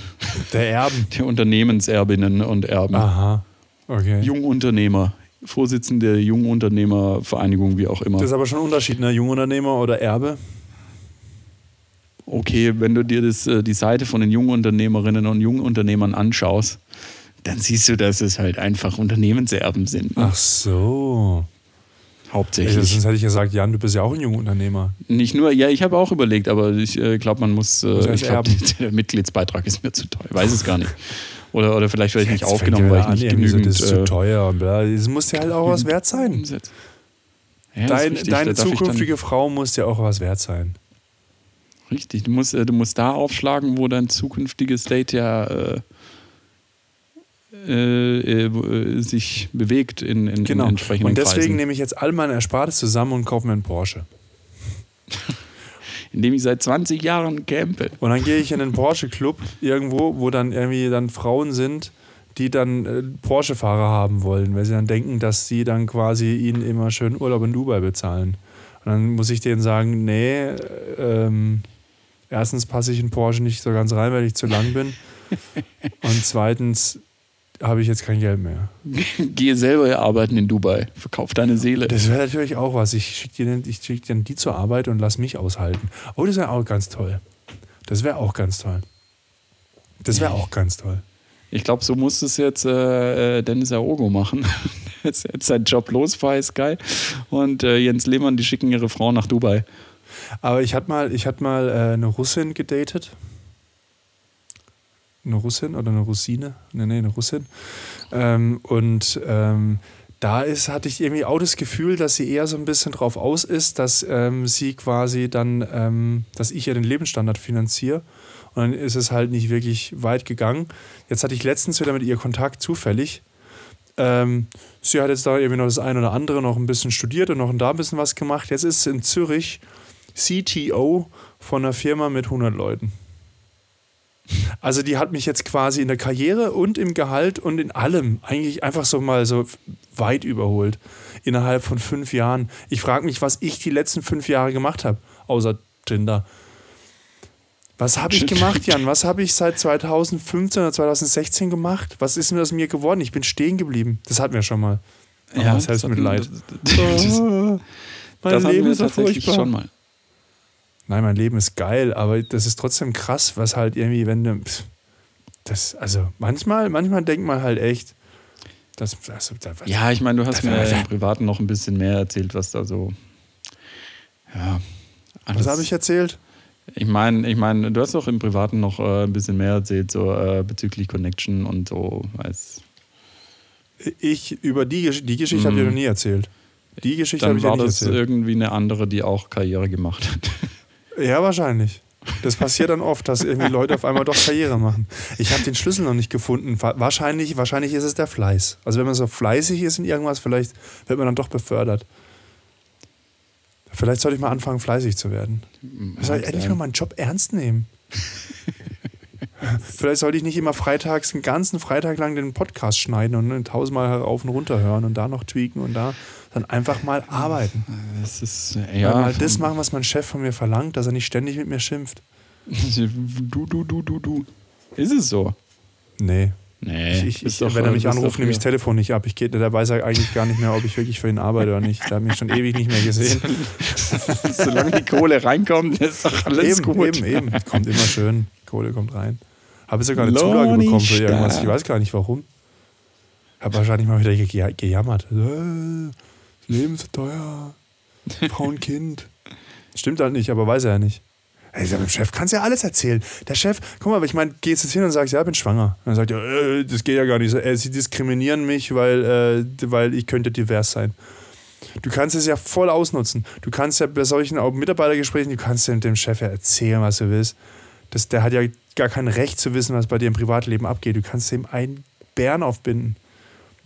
Der Erben. Der Unternehmenserbinnen und Erben. Aha. Okay. Jungunternehmer. Vorsitzende der Jungunternehmervereinigung, wie auch immer. Das ist aber schon ein Unterschied, ne? Jungunternehmer oder Erbe. Okay, wenn du dir das, äh, die Seite von den Jungunternehmerinnen und Jungunternehmern anschaust, dann siehst du, dass es halt einfach Unternehmenserben sind. ne? Ach so. Ey, Hauptsächlich. sonst hätte ich gesagt, Jan, du bist ja auch ein Jungunternehmer. Nicht nur, ja, ich habe auch überlegt, aber ich äh, glaube, man muss, äh, ich glaube, erben. der Mitgliedsbeitrag ist mir zu teuer. Ich weiß es gar nicht. Oder, oder vielleicht werde ich nicht aufgenommen, weil ich an, nicht so, genügend Das ist zu äh, teuer. und bla. Es muss ja halt auch was wert sein. Ja, Dein, deine zukünftige Frau muss ja auch was wert sein. Richtig, du musst, äh, du musst da aufschlagen, wo dein zukünftiges Date ja äh, äh, äh, sich bewegt in, in, Genau. in entsprechenden Und deswegen Kreisen. nehme ich jetzt all meine Erspartes zusammen und kaufe mir einen Porsche. Indem ich seit 20 Jahren campe. Und dann gehe ich in den Porsche-Club irgendwo, wo dann irgendwie dann Frauen sind, die dann äh, Porsche-Fahrer haben wollen, weil sie dann denken, dass sie dann quasi ihnen immer schön Urlaub in Dubai bezahlen. Und dann muss ich denen sagen, nee, äh, ähm, erstens passe ich in Porsche nicht so ganz rein, weil ich zu lang bin. Und zweitens habe ich jetzt kein Geld mehr. Gehe selber arbeiten in Dubai. Verkauf deine Seele. Das wäre natürlich auch was. Ich schicke dir, ich schick dir die zur Arbeit und lass mich aushalten. Oh, das wäre auch ganz toll. Das wäre auch ganz toll. Das wäre auch ganz toll. Ich glaube, so muss es jetzt äh, äh, Dennis Aogo machen. jetzt jetzt sein Job los bei Sky. Und äh, Jens Lehmann, die schicken ihre Frau nach Dubai. Aber ich hatte mal, ich hatte mal äh, eine Russin gedatet. Eine Russin oder eine Russine, nee, nee, eine Russin. Ähm, und ähm, da ist, hatte ich irgendwie auch das Gefühl, dass sie eher so ein bisschen drauf aus ist, dass ähm, sie quasi dann, ähm, dass ich ja den Lebensstandard finanziere. Und dann ist es halt nicht wirklich weit gegangen. Jetzt hatte ich letztens wieder mit ihr Kontakt, zufällig. Ähm, sie hat jetzt da irgendwie noch das eine oder andere noch ein bisschen studiert und noch da ein bisschen was gemacht. Jetzt ist sie in Zürich CTO von einer Firma mit 100 Leuten. Also die hat mich jetzt quasi in der Karriere und im Gehalt und in allem eigentlich einfach so mal so weit überholt. Innerhalb von fünf Jahren. Ich frage mich, was ich die letzten fünf Jahre gemacht habe, außer Tinder. Was habe ich gemacht, Jan? Was habe ich seit 2015 oder 2016 gemacht? Was ist mir aus mir geworden? Ich bin stehen geblieben. Das hatten wir schon mal. Oh, ja, das heißt mit Leid. Das, das, oh, mein das Leben ist so furchtbar. Schon mal. Nein, mein Leben ist geil, aber das ist trotzdem krass, was halt irgendwie, wenn du. Das, also manchmal, manchmal denkt man halt echt. Das, also, das, ja, ich meine, du hast mir im Privaten noch ein bisschen mehr erzählt, was da so. Ja. Was habe ich erzählt? Ich meine, ich mein, du hast doch im Privaten noch äh, ein bisschen mehr erzählt, so äh, bezüglich Connection und so. Weiß. Ich, über die, die Geschichte mm. habe ich noch nie erzählt. Die Geschichte habe ich war ja nicht das erzählt. irgendwie eine andere, die auch Karriere gemacht hat. Ja, wahrscheinlich. Das passiert dann oft, dass irgendwie Leute auf einmal doch Karriere machen. Ich habe den Schlüssel noch nicht gefunden. Wahrscheinlich, wahrscheinlich ist es der Fleiß. Also wenn man so fleißig ist in irgendwas, vielleicht wird man dann doch befördert. Vielleicht sollte ich mal anfangen, fleißig zu werden. Ich soll endlich mal meinen Job ernst nehmen. Vielleicht sollte ich nicht immer freitags, einen ganzen Freitag lang den Podcast schneiden und tausendmal rauf und runter hören und da noch tweaken und da, dann einfach mal arbeiten. Das ist, ja. Mal das machen, was mein Chef von mir verlangt, dass er nicht ständig mit mir schimpft. Du, du, du, du, du. Ist es so? Nee. Nee, ich, ich, wenn er mich anruft, nehme ich das Telefon nicht ab. Ich geht, der weiß ja eigentlich gar nicht mehr, ob ich wirklich für ihn arbeite oder nicht. Der hat mich schon ewig nicht mehr gesehen. Solange die Kohle reinkommt, ist doch alles eben, gut. Eben, eben. Kommt immer schön. Kohle kommt rein. Habe sogar eine Zulage bekommen für irgendwas. Ich weiß gar nicht warum. Habe wahrscheinlich mal wieder ge gejammert. Leben ist teuer. Frau und Kind. Stimmt halt nicht, aber weiß er ja nicht. Ey, dem Chef kannst ja alles erzählen. Der Chef, guck mal, ich meine, gehst jetzt hin und sagst, ja, ich bin schwanger. Und dann sagt er, äh, das geht ja gar nicht. Äh, sie diskriminieren mich, weil, äh, weil ich könnte divers sein. Du kannst es ja voll ausnutzen. Du kannst ja bei solchen auch Mitarbeitergesprächen, du kannst ja dem Chef ja erzählen, was du willst. Das, der hat ja gar kein Recht zu wissen, was bei dir im Privatleben abgeht. Du kannst ihm einen Bären aufbinden.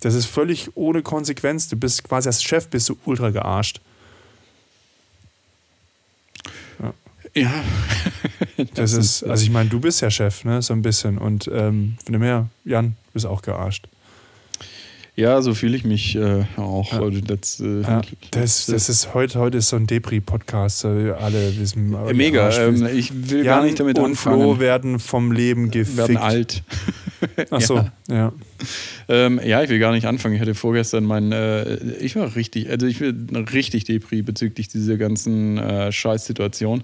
Das ist völlig ohne Konsequenz. Du bist quasi als Chef bist du ultra gearscht. Ja. das, das ist, also ich meine, du bist ja Chef, ne, so ein bisschen. Und ähm, von dem her, Jan, du bist auch gearscht. Ja, so fühle ich mich äh, auch. Ja. Das, äh, ja. das, das, ist heute, heute ist so ein Depri-Podcast. Alle wissen. Mega. Ähm, ich will Jan gar nicht damit und anfangen. Flo werden vom Leben gefickt. Werden alt. Ach so, ja. Ja. Ähm, ja, ich will gar nicht anfangen. Ich hatte vorgestern mein, äh, ich war richtig, also ich bin richtig Depri bezüglich dieser ganzen äh, Scheißsituation.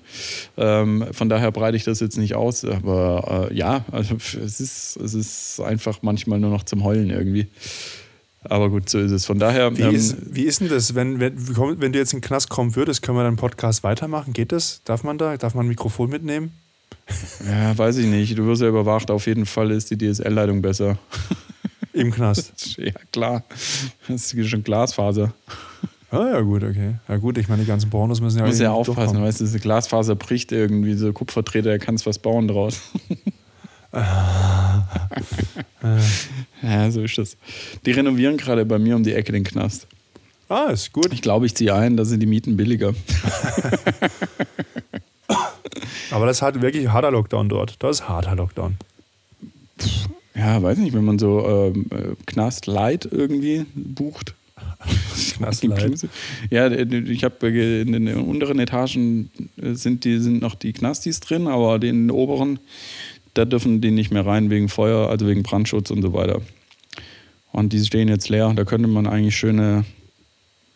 Ähm, von daher breite ich das jetzt nicht aus, aber äh, ja, also es ist, es ist einfach manchmal nur noch zum Heulen irgendwie. Aber gut, so ist es. Von daher. Wie, ähm, ist, wie ist denn das, wenn, wenn, wenn du jetzt in den Knast kommen würdest, können wir dann Podcast weitermachen? Geht das? Darf man da? Darf man ein Mikrofon mitnehmen? Ja, weiß ich nicht. Du wirst ja überwacht. Auf jeden Fall ist die DSL-Leitung besser. Im Knast. ja, klar. Das ist schon Glasfaser. Ah, ja, gut, okay. Ja, gut, ich meine, die ganzen Pornos müssen ja. Du musst ja aufpassen, weißt du, diese Glasfaser bricht irgendwie, so Kupfertreter, da kannst was bauen draus. ja, so ist das. Die renovieren gerade bei mir um die Ecke den Knast. Ah, ist gut. Ich glaube, ich ziehe ein, da sind die Mieten billiger. Aber das ist halt wirklich harter Lockdown dort. Das ist harter Lockdown. Ja, weiß nicht, wenn man so ähm, äh, Knast Light irgendwie bucht. Knast Light. Ja, ich habe in den unteren Etagen sind, die, sind noch die Knastis drin, aber den oberen da dürfen die nicht mehr rein wegen Feuer, also wegen Brandschutz und so weiter. Und die stehen jetzt leer. Da könnte man eigentlich schöne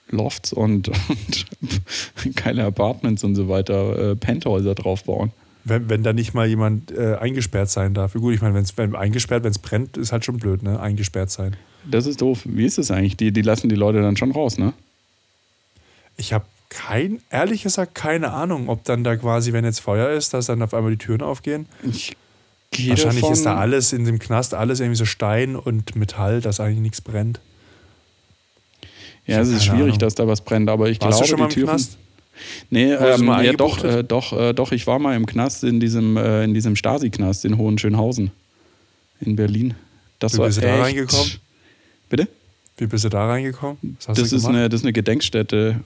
Lofts und, und geile Apartments und so weiter, äh, Penthäuser drauf bauen. Wenn, wenn da nicht mal jemand äh, eingesperrt sein darf. Gut, ich meine, wenn's, wenn eingesperrt, wenn es brennt, ist halt schon blöd, ne? Eingesperrt sein. Das ist doof. Wie ist das eigentlich? Die, die lassen die Leute dann schon raus, ne? Ich habe kein, ehrlich gesagt, keine Ahnung, ob dann da quasi, wenn jetzt Feuer ist, dass dann auf einmal die Türen aufgehen. Ich gehe Wahrscheinlich davon, ist da alles in dem Knast, alles irgendwie so Stein und Metall, dass eigentlich nichts brennt. Ja, es ist schwierig, Ahnung. dass da was brennt, aber ich Warst glaube, du schon mal die im Türen. Knast? Nee, ähm, ja, doch, äh, doch, äh, doch, ich war mal im Knast in diesem, äh, in diesem Stasi-Knast in Hohenschönhausen in Berlin. Das Wie war bist du da echt- reingekommen? Bitte? Wie bist du da reingekommen? Was Das ist, gemacht? eine, das ist eine Gedenkstätte.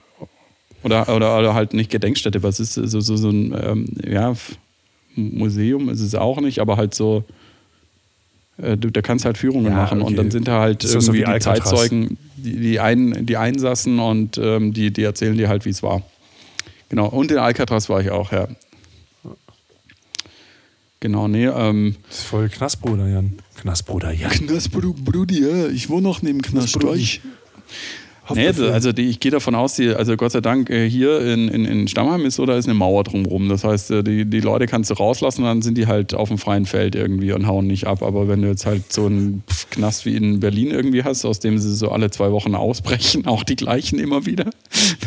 Oder, oder, oder halt nicht Gedenkstätte, es ist so, so, so ein ähm, ja, Museum ist es auch nicht, aber halt so, äh, du, da kannst halt Führungen Ja, machen und okay. dann sind da halt so irgendwie wie die Alcatraz? Zeitzeugen, die, die, ein, die Einsassen und ähm, die, die erzählen dir halt, wie es war. Genau, und in Alcatraz war ich auch, ja. Genau, nee, ähm, Das ist voll Knastbruder, Jan. Knastbruder, Jan. Knast, Brudi, ja, ich wohne noch neben Knast Brudi. Nee, also die, ich gehe davon aus, die, also Gott sei Dank äh, hier in, in, in Stammheim ist so, da ist eine Mauer drumherum. Das heißt, äh, die, die Leute kannst du rauslassen und dann sind die halt auf dem freien Feld irgendwie und hauen nicht ab. Aber wenn du jetzt halt so einen Knast wie in Berlin irgendwie hast, aus dem sie so alle zwei Wochen ausbrechen, auch die gleichen immer wieder.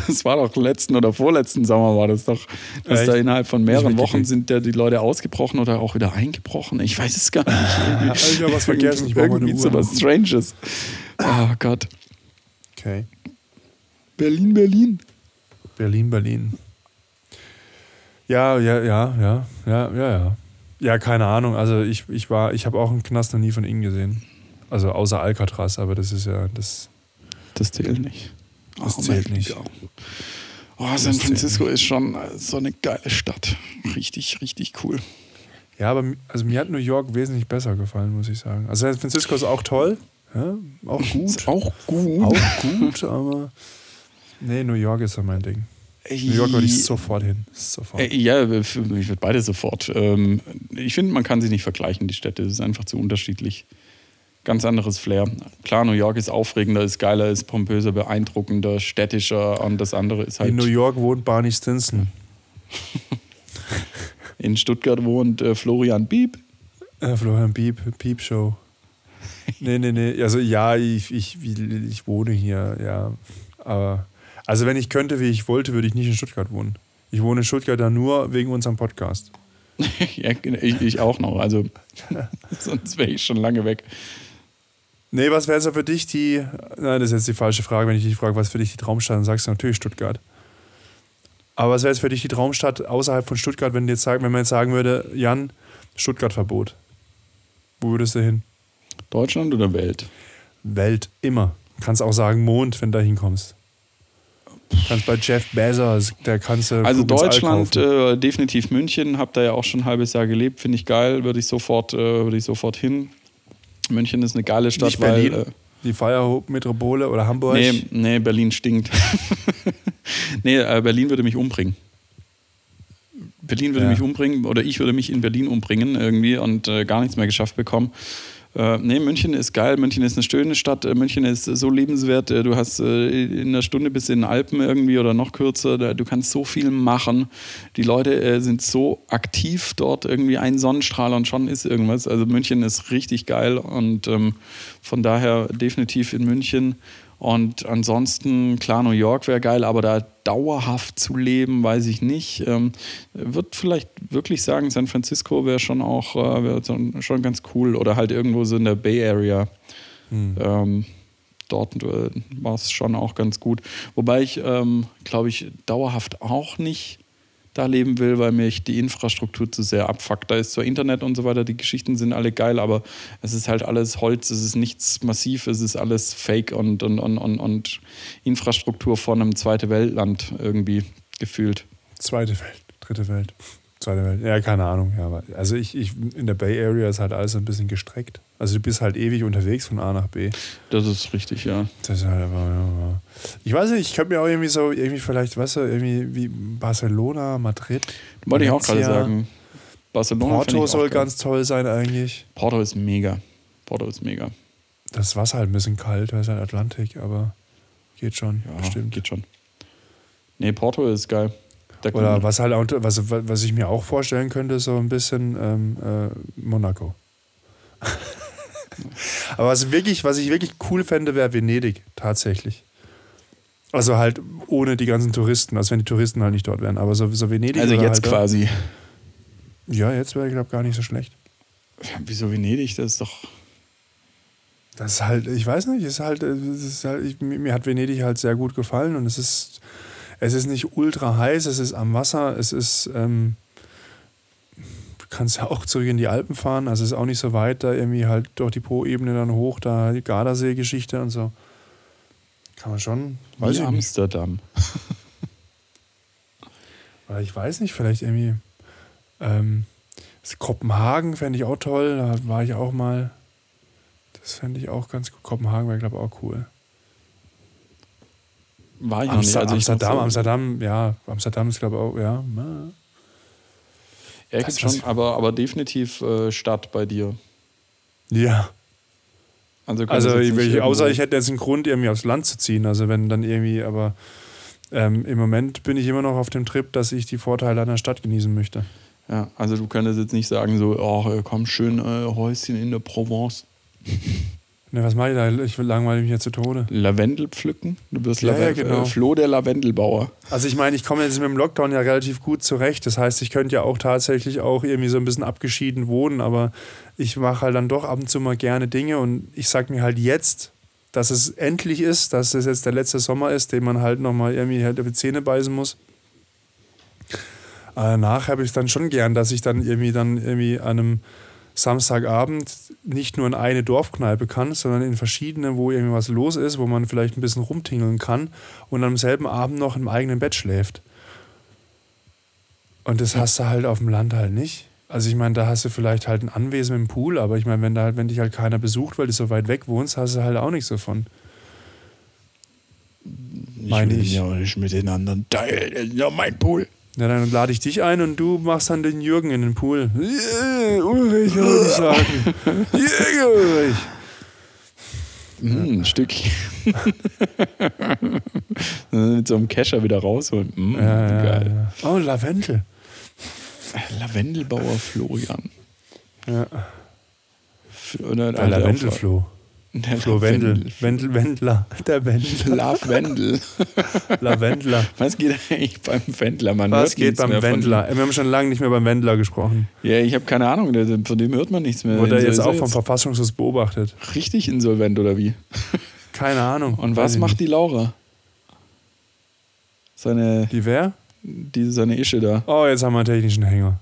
Das war doch letzten oder vorletzten Sommer war das doch, dass Echt? da innerhalb von mehreren Wochen sind da die Leute ausgebrochen oder auch wieder eingebrochen. Ich weiß es gar nicht. Hab ich ja was vergessen. Ich Irgendwie so was Stranges. Oh Gott. Okay. Berlin, Berlin. Berlin, Berlin. Ja, ja, ja, ja, ja, ja, ja. Ja, keine Ahnung. Also ich, ich war, ich habe auch einen Knast noch nie von innen gesehen. Also außer Alcatraz, aber das ist ja das. Das zählt nicht. Das Oh, zählt nicht. Oh, San Francisco ist schon so eine geile Stadt. Richtig, richtig cool. Ja, aber also mir hat New York wesentlich besser gefallen, muss ich sagen. Also San Francisco ist auch toll, ja, auch gut, Ist auch gut. auch gut, aber nee, New York ist so mein Ding. New York würde ich sofort hin, sofort. Äh, Ja, ich würde beide sofort. Ähm, Ich finde, man kann sie nicht vergleichen, die Städte. Es ist einfach zu unterschiedlich. Ganz anderes Flair. Klar, New York ist aufregender, ist geiler, ist pompöser, beeindruckender, städtischer und das andere ist halt. In New York wohnt Barney Stinson. in Stuttgart wohnt äh, Florian Bieb. Äh, Florian Piep, Piep Show. Nee, nee, nee. Also ja, ich, ich, ich wohne hier, ja. Aber also wenn ich könnte, wie ich wollte, würde ich nicht in Stuttgart wohnen. Ich wohne in Stuttgart da nur wegen unserem Podcast. ja, ich, ich auch noch. Also, sonst wäre ich schon lange weg. Nee, was wäre so für dich die. Nein, das ist jetzt die falsche Frage. Wenn ich dich frage, was für dich die Traumstadt, dann sagst du natürlich Stuttgart. Aber was wäre jetzt für dich die Traumstadt außerhalb von Stuttgart, wenn, du jetzt sagen, wenn man jetzt sagen würde, Jan, Stuttgart-Verbot? Wo würdest du hin? Deutschland oder Welt? Welt, immer. Kannst auch sagen Mond, wenn du da hinkommst. Kannst bei Jeff Bezos, der kannst du. Also Deutschland, äh, definitiv München. Hab da ja auch schon ein halbes Jahr gelebt. Finde ich geil. Würde ich sofort, äh, würde ich sofort hin. München ist eine geile Stadt, Nicht weil. Berlin, Äh, die Feiermetropole oder Hamburg. nee, nee, Berlin stinkt. nee, äh, Berlin würde mich umbringen. Berlin würde Ja. mich umbringen oder ich würde mich in Berlin umbringen irgendwie und äh, gar nichts mehr geschafft bekommen. Äh, nee, München ist geil, München ist eine schöne Stadt, äh, München ist so lebenswert. Äh, du hast äh, in einer Stunde bis in den Alpen irgendwie oder noch kürzer, du kannst so viel machen. Die Leute äh, sind so aktiv dort, irgendwie ein Sonnenstrahl und schon ist irgendwas. Also München ist richtig geil und ähm, von daher definitiv in München. Und ansonsten, klar, New York wäre geil, aber da dauerhaft zu leben, weiß ich nicht. Ähm, wird vielleicht wirklich sagen, San Francisco wäre schon auch äh, wär schon ganz cool. Oder halt irgendwo so in der Bay Area. Ähm, dort äh, war es schon auch ganz gut. Wobei ich, ähm, glaube ich, dauerhaft auch nicht da leben will, weil mich die Infrastruktur zu sehr abfuckt. Da ist zwar Internet und so weiter, die Geschichten sind alle geil, aber es ist halt alles Holz, es ist nichts massiv, es ist alles Fake und, und, und, und, und Infrastruktur von einem zweite Weltland irgendwie gefühlt. Zweite Welt, dritte Welt, zweite Welt. Ja, keine Ahnung. Ja, aber also ich, ich in der Bay Area ist halt alles ein bisschen gestreckt. Also du bist halt ewig unterwegs von A nach B. Das ist richtig, ja. Das ist halt aber, ja. Ich weiß nicht, ich könnte mir auch irgendwie so, irgendwie vielleicht, weißt du, irgendwie wie Barcelona, Madrid. Wollte ich auch gerade sagen. Barcelona Porto soll geil. ganz toll sein eigentlich. Porto ist mega. Porto ist mega. Das Wasser halt ein bisschen kalt, weil es halt Atlantik, aber geht schon, Ja, bestimmt. geht schon. Nee, Porto ist geil. Oder was halt auch, was, was ich mir auch vorstellen könnte, so ein bisschen ähm, äh, Monaco. Aber was, wirklich, was ich wirklich cool fände, wäre Venedig, tatsächlich. Also halt ohne die ganzen Touristen, also wenn die Touristen halt nicht dort wären. Aber so, so Venedig. Also jetzt halt, quasi. Ja, jetzt wäre ich glaube gar nicht so schlecht. Wieso Venedig? Das ist doch. Das ist halt, ich weiß nicht, ist halt, ist halt ich, mir hat Venedig halt sehr gut gefallen und es ist, es ist nicht ultra heiß, es ist am Wasser, es ist, ähm, du kannst ja auch zurück in die Alpen fahren, also es ist auch nicht so weit, da irgendwie halt durch die Po-Ebene dann hoch, da die Gardasee-Geschichte und so. Kann man schon, weiß Wie ich Amsterdam. Oder ich weiß nicht, vielleicht irgendwie, ähm, Kopenhagen fände ich auch toll, da war ich auch mal. Das fände ich auch ganz gut. Kopenhagen wäre, glaube ich, auch cool. War ich noch nicht. Also Amsterdam, Amsterdam, ja, Amsterdam ist, glaube ich, auch, ja. Ja, gibt schon, aber, aber definitiv äh, Stadt bei dir. Ja. Also, also ich, außer ich hätte jetzt einen Grund, irgendwie aufs Land zu ziehen. Also wenn dann irgendwie, aber ähm, im Moment bin ich immer noch auf dem Trip, dass ich die Vorteile einer Stadt genießen möchte. Ja, also du könntest jetzt nicht sagen, so, oh, komm, schön äh, Häuschen in der Provence. Ne, was mache ich da? Ich will langweilig mich jetzt zu Tode. Lavendel pflücken? Du wirst ja, Laven ja, genau. äh, Flo der Lavendelbauer. Also ich meine, ich komme jetzt mit dem Lockdown ja relativ gut zurecht. Das heißt, ich könnte ja auch tatsächlich auch irgendwie so ein bisschen abgeschieden wohnen, aber ich mache halt dann doch ab und zu mal gerne Dinge und ich sage mir halt jetzt, dass es endlich ist, dass es jetzt der letzte Sommer ist, den man halt nochmal irgendwie halt auf die Zähne beißen muss. Aber danach habe ich es dann schon gern, dass ich dann irgendwie dann irgendwie an einem Samstagabend nicht nur in eine Dorfkneipe kann, sondern in verschiedene, wo irgendwie was los ist, wo man vielleicht ein bisschen rumtingeln kann und am selben Abend noch im eigenen Bett schläft. Und das hast du halt auf dem Land halt nicht. Also ich meine, da hast du vielleicht halt ein Anwesen im Pool, aber ich meine, wenn da halt, wenn dich halt keiner besucht, weil du so weit weg wohnst, hast du halt auch nichts davon. Ich meine ich. Ja nicht mit den anderen teilen, das ist ja mein Pool. Ja, dann lade ich dich ein und du machst dann den Jürgen in den Pool. Yeah, Ulrich, würde ich sagen. Yeah, Ulrich. Mm, ein Stückchen. Mit so einem Kescher wieder rausholen. Mm, ja, geil. Ja, ja. Oh, Lavendel. Lavendelbauer Florian. Ja. Oder Der Lavendelflo. Der Flo Wendel. Wendel, Wendler. Der Wendler. Love Wendel. Lavendler. Was geht eigentlich beim Wendler? Man Was geht beim Wendler? Wir haben schon lange nicht mehr beim Wendler gesprochen. Ja, ich habe keine Ahnung. Von dem hört man nichts mehr. Wurde er jetzt auch vom Verfassungsschutz beobachtet? Richtig insolvent oder wie? Keine Ahnung. Und was macht die Laura? Seine. Die wer? Die, seine Ische da. Oh, jetzt haben wir einen technischen Hänger.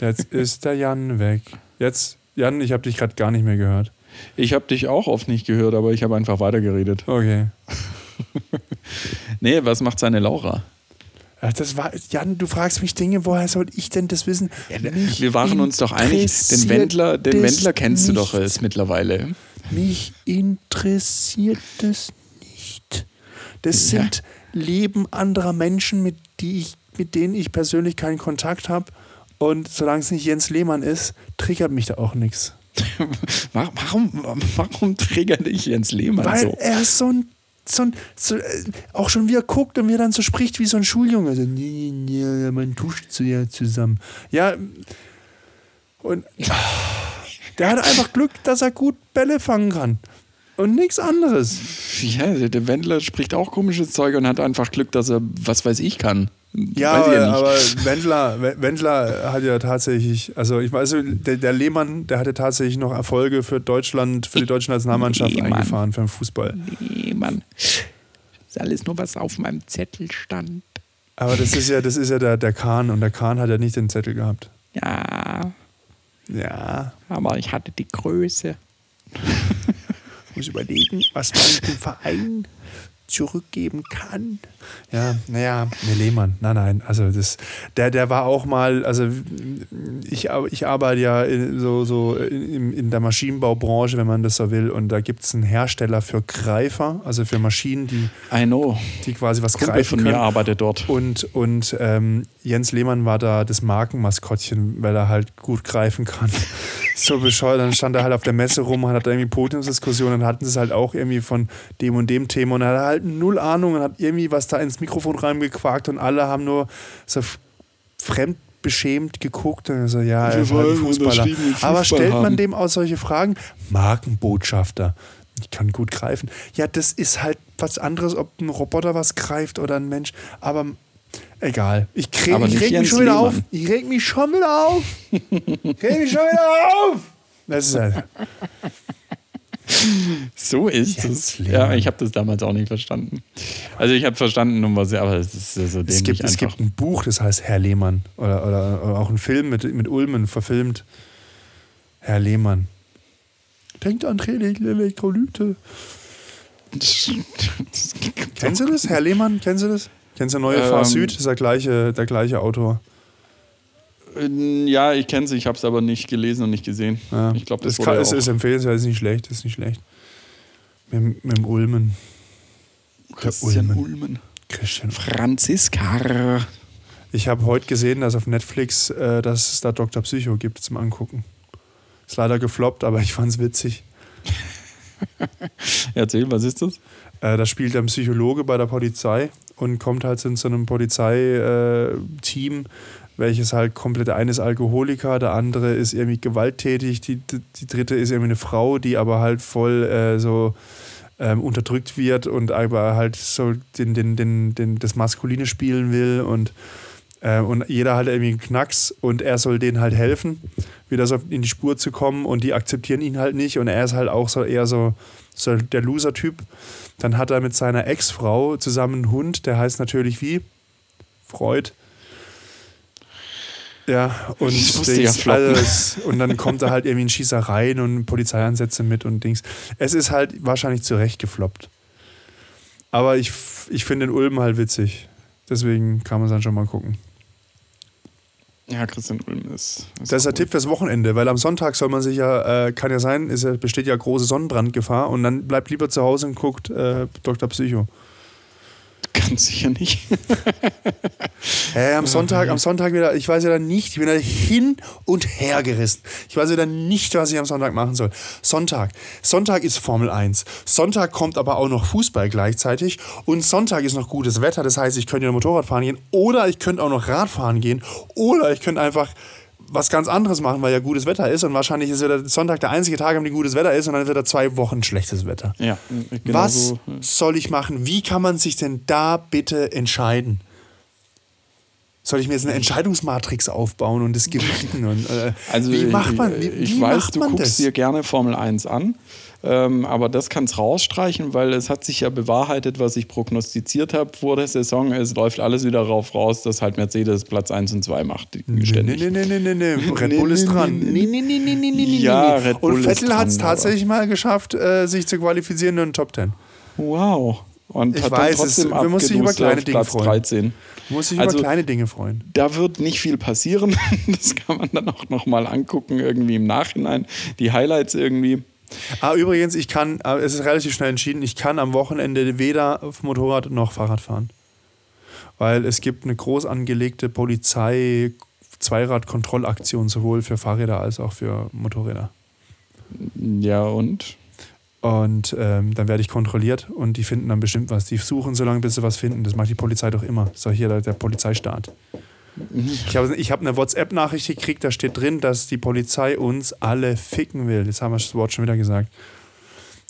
Jetzt ist der Jan weg. Jetzt, Jan, ich habe dich gerade gar nicht mehr gehört. Ich habe dich auch oft nicht gehört, aber ich habe einfach weitergeredet. Okay. nee, was macht seine Laura? Das war, Jan, du fragst mich Dinge, woher soll ich denn das wissen? Ja, wir waren uns doch einig, den Wendler, den Wendler kennst du doch jetzt mittlerweile. Mich interessiert das nicht. Das ja. sind Leben anderer Menschen, mit, die ich, mit denen ich persönlich keinen Kontakt habe. Und solange es nicht Jens Lehmann ist, triggert mich da auch nichts. warum, warum triggert dich Jens Lehmann Weil so? Weil er ist so ein, so ein so, äh, auch schon wie er guckt und wie er dann so spricht wie so ein Schuljunge. So, nee, nee, man tuscht so ja zusammen. Ja, und der hat einfach Glück, dass er gut Bälle fangen kann. Und nichts anderes. Ja, der Wendler spricht auch komisches Zeug und hat einfach Glück, dass er was weiß ich kann. Ja, ja aber Wendler, Wendler hat ja tatsächlich, also ich weiß, der, der Lehmann, der hatte tatsächlich noch Erfolge für Deutschland, für die deutsche Nationalmannschaft Lehmann. eingefahren für den Fußball. Lehmann. Das ist alles nur, was auf meinem Zettel stand. Aber das ist ja, das ist ja der, der Kahn und der Kahn hat ja nicht den Zettel gehabt. Ja. Ja. Aber ich hatte die Größe. Ich muss überlegen, was man dem Verein zurückgeben kann. Ja, naja, ne Lehmann, nein, nein, also das, der, der war auch mal, also ich, ich arbeite ja so, so in, in der Maschinenbaubranche, wenn man das so will, und da gibt es einen Hersteller für Greifer, also für Maschinen, die, I know. die quasi was Kumpel greifen von mir arbeitet dort. Und, und ähm, Jens Lehmann war da das Markenmaskottchen, weil er halt gut greifen kann. So bescheuert. Dann stand er halt auf der Messe rum und hat irgendwie Podiumsdiskussionen. Dann hatten sie es halt auch irgendwie von dem und dem Thema. Und er hat halt null Ahnung und hat irgendwie was da ins Mikrofon reingequakt und alle haben nur so fremdbeschämt geguckt und so, ja, er ist halt ein Fußballer. Aber stellt man haben. dem auch solche Fragen? Markenbotschafter. Ich kann gut greifen. Ja, das ist halt was anderes, ob ein Roboter was greift oder ein Mensch. Aber Egal. Ich, krieg, ich reg mich schon wieder Lehmann. auf. Ich reg mich schon wieder auf. Ich reg mich schon wieder auf. Das ist halt. So ist Jens es. Lehmann. Ja, ich habe das damals auch nicht verstanden. Also ich habe verstanden, um was, aber es ist so dämlich Es gibt, es gibt ein Buch, das heißt Herr Lehmann. Oder, oder, oder auch ein Film mit, mit Ulmen verfilmt. Herr Lehmann. Denkt an Elektrolyte. Kennst du das? Herr Lehmann, kennst du das? Kennst du Neue Ähm, Fahr Süd? Das ist der gleiche, der gleiche Autor. Ja, ich kenne es, ich habe es aber nicht gelesen und nicht gesehen. Ja. Ich glaube, das das kann, wurde ist, ist empfehlenswert, ist nicht schlecht, ist nicht schlecht. Mit, mit dem Ulmen. Christian Ulmen. Ulmen. Christian. Franziska. Ich habe heute gesehen, dass auf Netflix, äh, dass es da Dr. Psycho gibt zum Angucken. Ist leider gefloppt, aber ich fand's witzig. Erzähl, was ist das? Äh, da spielt ein Psychologe bei der Polizei und kommt halt in so einem Polizeiteam, welches halt komplett der eine ist Alkoholiker, der andere ist irgendwie gewalttätig, die, die, die dritte ist irgendwie eine Frau, die aber halt voll äh, so ähm, unterdrückt wird und aber halt so den, den, den, den, das Maskuline spielen will und äh, und jeder hat irgendwie einen Knacks und er soll denen halt helfen, wieder so in die Spur zu kommen und die akzeptieren ihn halt nicht und er ist halt auch so eher so, so der Loser-Typ. Dann hat er mit seiner Ex-Frau zusammen einen Hund, der heißt natürlich wie? Freud. Ja, und, ja alles, und dann kommt er halt irgendwie in Schießereien und Polizeieinsätze mit und Dings. Es ist halt wahrscheinlich zurecht gefloppt. Aber ich, ich finde den Ulm halt witzig. Deswegen kann man es dann schon mal gucken. Ja, Christian Ulm ist. Das ist der cool. Tipp fürs Wochenende, weil am Sonntag soll man sich ja, äh, kann ja sein, ist ja, besteht ja große Sonnenbrandgefahr und dann bleibt lieber zu Hause und guckt äh, Dr. Psycho. Ganz sicher nicht. Äh, am Sonntag, am Sonntag wieder, ich weiß ja dann nicht, ich bin da hin und her gerissen. Ich weiß wieder nicht, was ich am Sonntag machen soll. Sonntag. Sonntag ist Formel 1. Sonntag kommt aber auch noch Fußball gleichzeitig. Und Sonntag ist noch gutes Wetter. Das heißt, ich könnte ja Motorrad fahren gehen. Oder ich könnte auch noch Radfahren gehen. Oder ich könnte einfach was ganz anderes machen, weil ja gutes Wetter ist. Und wahrscheinlich ist wieder Sonntag der einzige Tag, an dem gutes Wetter ist. Und dann wird da zwei Wochen schlechtes Wetter. Ja, genau Was so. soll ich machen? Wie kann man sich denn da bitte entscheiden? Soll ich mir jetzt eine Entscheidungsmatrix aufbauen und das gewichten? Und, äh, Also wie macht man, ich, wie, ich wie weiß, du guckst das? dir gerne Formel 1 an, ähm, aber das kannst rausstreichen, weil es hat sich ja bewahrheitet, was ich prognostiziert habe vor der Saison. Es läuft alles wieder rauf raus, dass halt Mercedes Platz 1 und 2 macht. Ständig. nee, nee, nee, nee, nee. Red Nee, Bull ist dran. nee, Nee, nee, nee, nee, nee, nee. Ja. Red Bull Und Vettel hat es tatsächlich mal geschafft, äh, sich zu qualifizieren in den Top 10. Wow. Und Ich hat weiß, dann es- trotzdem wir müssen sich über kleine Dinge Platz freuen. 13. Muss sich Also- über kleine Dinge freuen. Da wird nicht viel passieren. Das kann man dann auch nochmal angucken, irgendwie im Nachhinein. Die Highlights irgendwie. Ah, übrigens, ich kann, äh, es ist relativ schnell entschieden, ich kann am Wochenende weder auf Motorrad noch Fahrrad fahren. Weil es gibt eine groß angelegte Polizei-Zweirad-Kontrollaktion sowohl für Fahrräder als auch für Motorräder. Ja, und? Und ähm, dann werde ich kontrolliert und die finden dann bestimmt was. Die suchen so lange, bis sie was finden. Das macht die Polizei doch immer. Doch hier der Polizeistaat. Ich habe ich hab eine WhatsApp-Nachricht gekriegt, da steht drin, dass die Polizei uns alle ficken will. Jetzt haben wir das Wort schon wieder gesagt.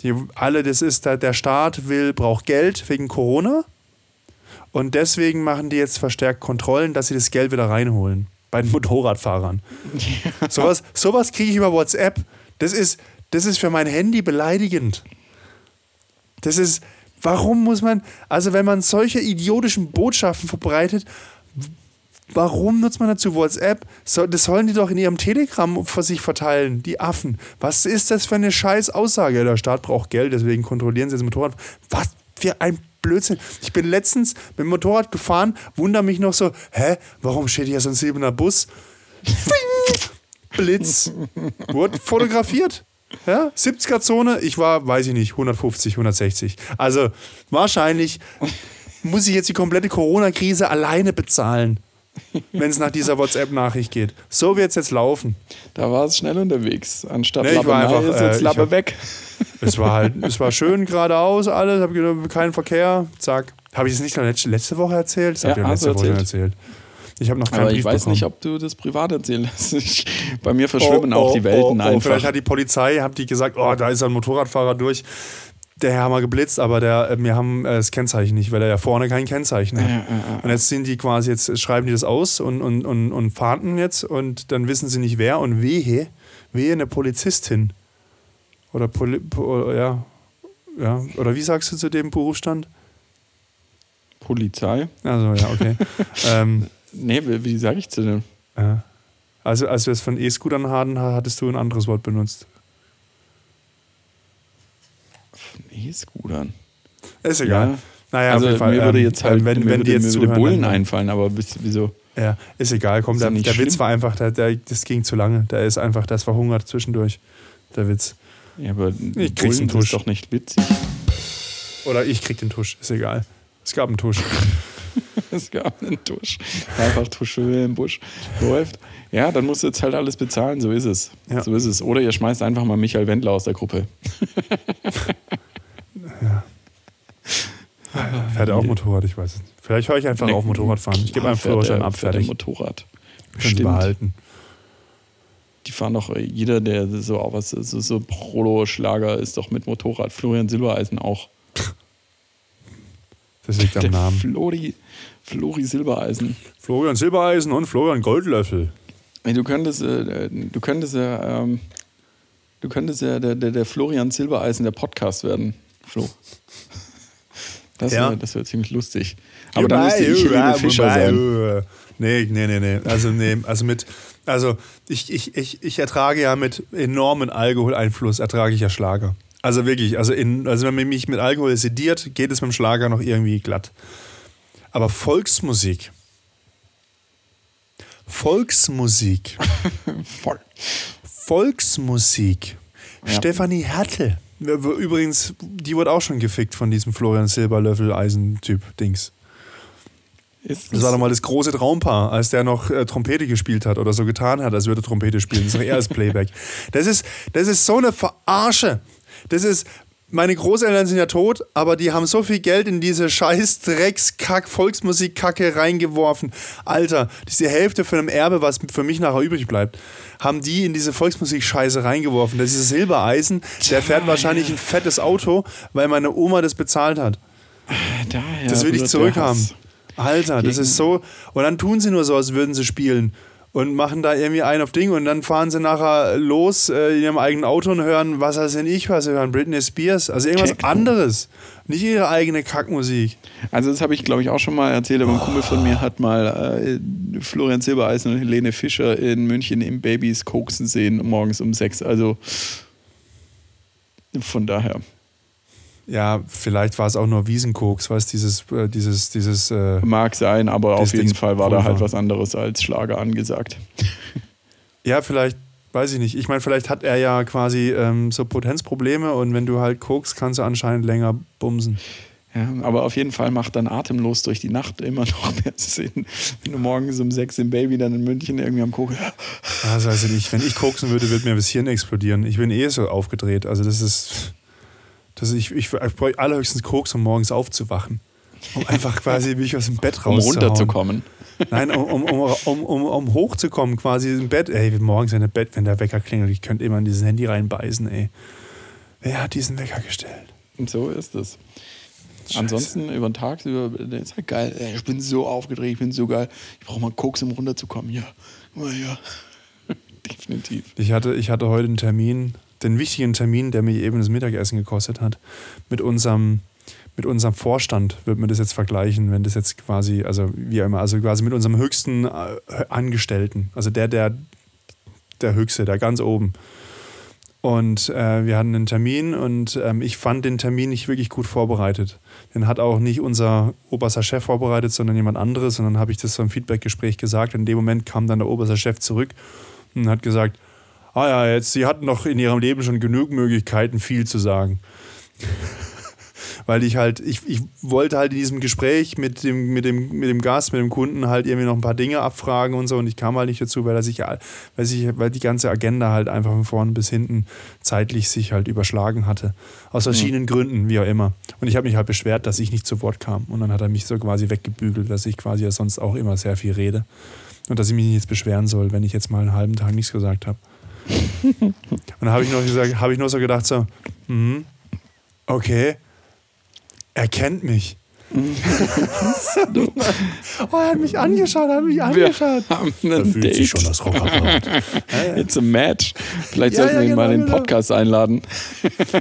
Die, alle, das ist, der, der Staat will, braucht Geld wegen Corona. Und deswegen machen die jetzt verstärkt Kontrollen, dass sie das Geld wieder reinholen. Bei den Motorradfahrern. Sowas, sowas kriege ich über WhatsApp. Das ist, das ist für mein Handy beleidigend. Das ist, warum muss man, also wenn man solche idiotischen Botschaften verbreitet, warum nutzt man dazu WhatsApp? Das sollen die doch in ihrem Telegram für sich verteilen, die Affen. Was ist das für eine scheiß Aussage? Der Staat braucht Geld, deswegen kontrollieren sie das Motorrad. Was für ein Blödsinn. Ich bin letztens mit dem Motorrad gefahren, wundere mich noch so, hä, warum steht hier so ein silberner Bus? Blitz. Wurde fotografiert. Ja, 70er-Zone, ich war, weiß ich nicht, 150, 160. Also wahrscheinlich muss ich jetzt die komplette Corona-Krise alleine bezahlen, wenn es nach dieser WhatsApp-Nachricht geht. So wird es jetzt laufen. Da war es schnell unterwegs. Anstatt Nee, Labbe einfach, ist äh, jetzt ich Labbe hab- weg. Es war halt, es war schön geradeaus, alles, hab gedacht, keinen Verkehr, zack. Habe ich das nicht noch letzte, letzte Woche erzählt? Das Ja, hab ich letzte Woche schon erzählt. erzählt. Ich habe noch keinen Aber Brief ich weiß bekommen. nicht, ob du das privat erzählen lässt. Bei mir verschwimmen auch die Welten oh, oh, einfach. Vielleicht hat die Polizei, haben die gesagt, oh, da ist ein Motorradfahrer durch. Der wir geblitzt, aber der, äh, wir haben äh, das Kennzeichen nicht, weil er ja vorne kein Kennzeichen hat. Ja, ja, ja. Und jetzt sind die quasi, jetzt schreiben die das aus und, und, und, und fahnden jetzt und dann wissen sie nicht wer und wehe, wehe eine Polizistin. Oder Poli po, ja, ja. Oder wie sagst du zu dem Berufsstand? Polizei? Also ja, okay. ähm, Nee, wie, wie sage ich zu dem? ja. Also als wir es von E-Scootern hatten, hattest du ein anderes Wort benutzt. E-Scootern. Ist egal. Ja. Naja, also auf jeden Fall. mir würde ähm, jetzt halt, ähm, wenn, mir wenn würde, die jetzt zuhören, Bullen dann- einfallen, aber wieso? Ja, ist egal, komm, Ist der, der Witz war einfach, der, der, das ging zu lange. Der ist einfach, ist verhungert zwischendurch. Der Witz. Ja, aber krieg's Bullen einen Tusch. ist doch nicht witzig. Oder ich krieg den Tusch, ist egal. Es gab einen Tusch. Es gab einen Tusch. Einfach Tusche im Busch. Läuft. Ja, dann musst du jetzt halt alles bezahlen, so ist es. Ja. So ist es. Oder ihr schmeißt einfach mal Michael Wendler aus der Gruppe. Fährt er auch Motorrad, ich weiß es nicht. Vielleicht höre ich einfach auf Motorradfahren. Ich gebe fährt Führerschein er- ab, fährt er fertig. Motorrad. Können Sie Stimmt. behalten. Die fahren doch, äh, jeder, der so auch was, so, so Prolo-Schlager ist doch mit Motorrad. Florian Silbereisen auch. Das liegt am Namen. Flori, Flori Silbereisen. Florian Silbereisen und Florian Goldlöffel. Du könntest, äh, du könntest ja, ähm, du könntest ja der, der, der Florian Silbereisen der Podcast werden, Flo. Das Ja. wäre das wär ziemlich lustig. Aber dann müsste ich Helene Fischer sein. Nee, nee, nee, nee. Also, nee, also mit, also ich, ich, ich, ich ertrage ja mit enormen Alkoholeinfluss, ertrage ich ja Schlager. Also wirklich, also, in, also wenn man mich mit Alkohol sediert, geht es mit dem Schlager noch irgendwie glatt. Aber Volksmusik. Volksmusik. Voll. Volksmusik. Ja. Stefanie Hertel. Übrigens, die wurde auch schon gefickt von diesem Florian Silberlöffel Eisen-Typ-Dings. Ist Das war doch mal das große Traumpaar, als der noch äh, Trompete gespielt hat oder so getan hat, als würde Trompete spielen. Das ist doch eher als Playback. Das ist, das ist so eine Verarsche. Das ist, meine Großeltern sind ja tot, aber die haben so viel Geld in diese scheiß Dreckskack Volksmusikkacke reingeworfen. Alter, diese Hälfte von einem Erbe, was für mich nachher übrig bleibt, haben die in diese Volksmusik-Scheiße reingeworfen. Das ist Silbereisen, der fährt wahrscheinlich ein fettes Auto, weil meine Oma das bezahlt hat. Daher Das will ich zurückhaben. Alter, das ist so. Und dann tun sie nur so, als würden sie spielen. Und machen da irgendwie einen auf Ding und dann fahren sie nachher los äh, in ihrem eigenen Auto und hören, was heißt denn ich, was sie hören, Britney Spears. Also irgendwas Techno. anderes. Nicht ihre eigene Kackmusik. Also das habe ich, glaube ich, auch schon mal erzählt, aber ein Kumpel von mir hat mal äh, Florian Silbereisen und Helene Fischer in München im Babys koksen sehen morgens um sechs. Also von daher. Ja, vielleicht war es auch nur Wiesenkoks, was dieses, äh, dieses, dieses, äh, Mag sein, aber auf jeden Ding Fall war da halt Pulver. was anderes als Schlager angesagt. ja, vielleicht, weiß ich nicht. Ich meine, vielleicht hat er ja quasi ähm, so Potenzprobleme und wenn du halt kokst, kannst du anscheinend länger bumsen. Ja, aber auf jeden Fall macht dann atemlos durch die Nacht immer noch mehr Sinn. Wenn du morgens um sechs im Baby dann in München irgendwie am Koken. Das weiß ich nicht. Wenn ich koksen würde, würde mir das Hirn explodieren. Ich bin eh so aufgedreht. Also das ist. Das ist ich, ich, ich brauche allerhöchstens Koks, um morgens aufzuwachen. Um einfach quasi mich aus dem Bett Um rauszuhauen. runterzukommen. Nein, um, um, um, um, um, um hochzukommen, quasi im Bett. Ey, morgens in der Bett, wenn der Wecker klingelt, ich könnte immer in dieses Handy reinbeißen, ey. Wer hat diesen Wecker gestellt? Und so ist es. Scheiße. Ansonsten über den Tag über, ist halt geil. Ey, Ich bin so aufgedreht, ich bin so geil. Ich brauche mal Koks, um runterzukommen. Ja, ja. Definitiv. Ich hatte, ich hatte heute einen Termin, den wichtigen Termin, der mir eben das Mittagessen gekostet hat, mit unserem, mit unserem Vorstand, wird man das jetzt vergleichen, wenn das jetzt quasi, also wie immer, also quasi mit unserem höchsten äh, Angestellten, also der, der, der Höchste, der ganz oben. Und äh, wir hatten einen Termin und ähm, ich fand den Termin nicht wirklich gut vorbereitet. Den hat auch nicht unser oberster Chef vorbereitet, sondern jemand anderes. Und dann habe ich das so im Feedbackgespräch gesagt. In dem Moment kam dann der oberste Chef zurück und hat gesagt, ah ja, jetzt, Sie hatten doch in Ihrem Leben schon genug Möglichkeiten, viel zu sagen. Weil ich halt, ich, ich wollte halt in diesem Gespräch mit dem, mit, dem, mit dem Gast, mit dem Kunden halt irgendwie noch ein paar Dinge abfragen und so und ich kam halt nicht dazu, weil er sich, weil sich, weil die ganze Agenda halt einfach von vorne bis hinten zeitlich sich halt überschlagen hatte. Aus verschiedenen Gründen, wie auch immer. Und ich habe mich halt beschwert, dass ich nicht zu Wort kam. Und dann hat er mich so quasi weggebügelt, dass ich quasi ja sonst auch immer sehr viel rede. Und dass ich mich nicht jetzt beschweren soll, wenn ich jetzt mal einen halben Tag nichts gesagt habe. Und dann habe ich noch gesagt, habe ich nur so gedacht, so, mhm, Okay. Er kennt mich. oh, er hat mich angeschaut, er hat mich angeschaut. Wir haben einen fühlt Date. sich schon das Rockerbraut. It's a match. Vielleicht Ja, sollten ja, wir ihn mal genau, in den genau. Podcast einladen.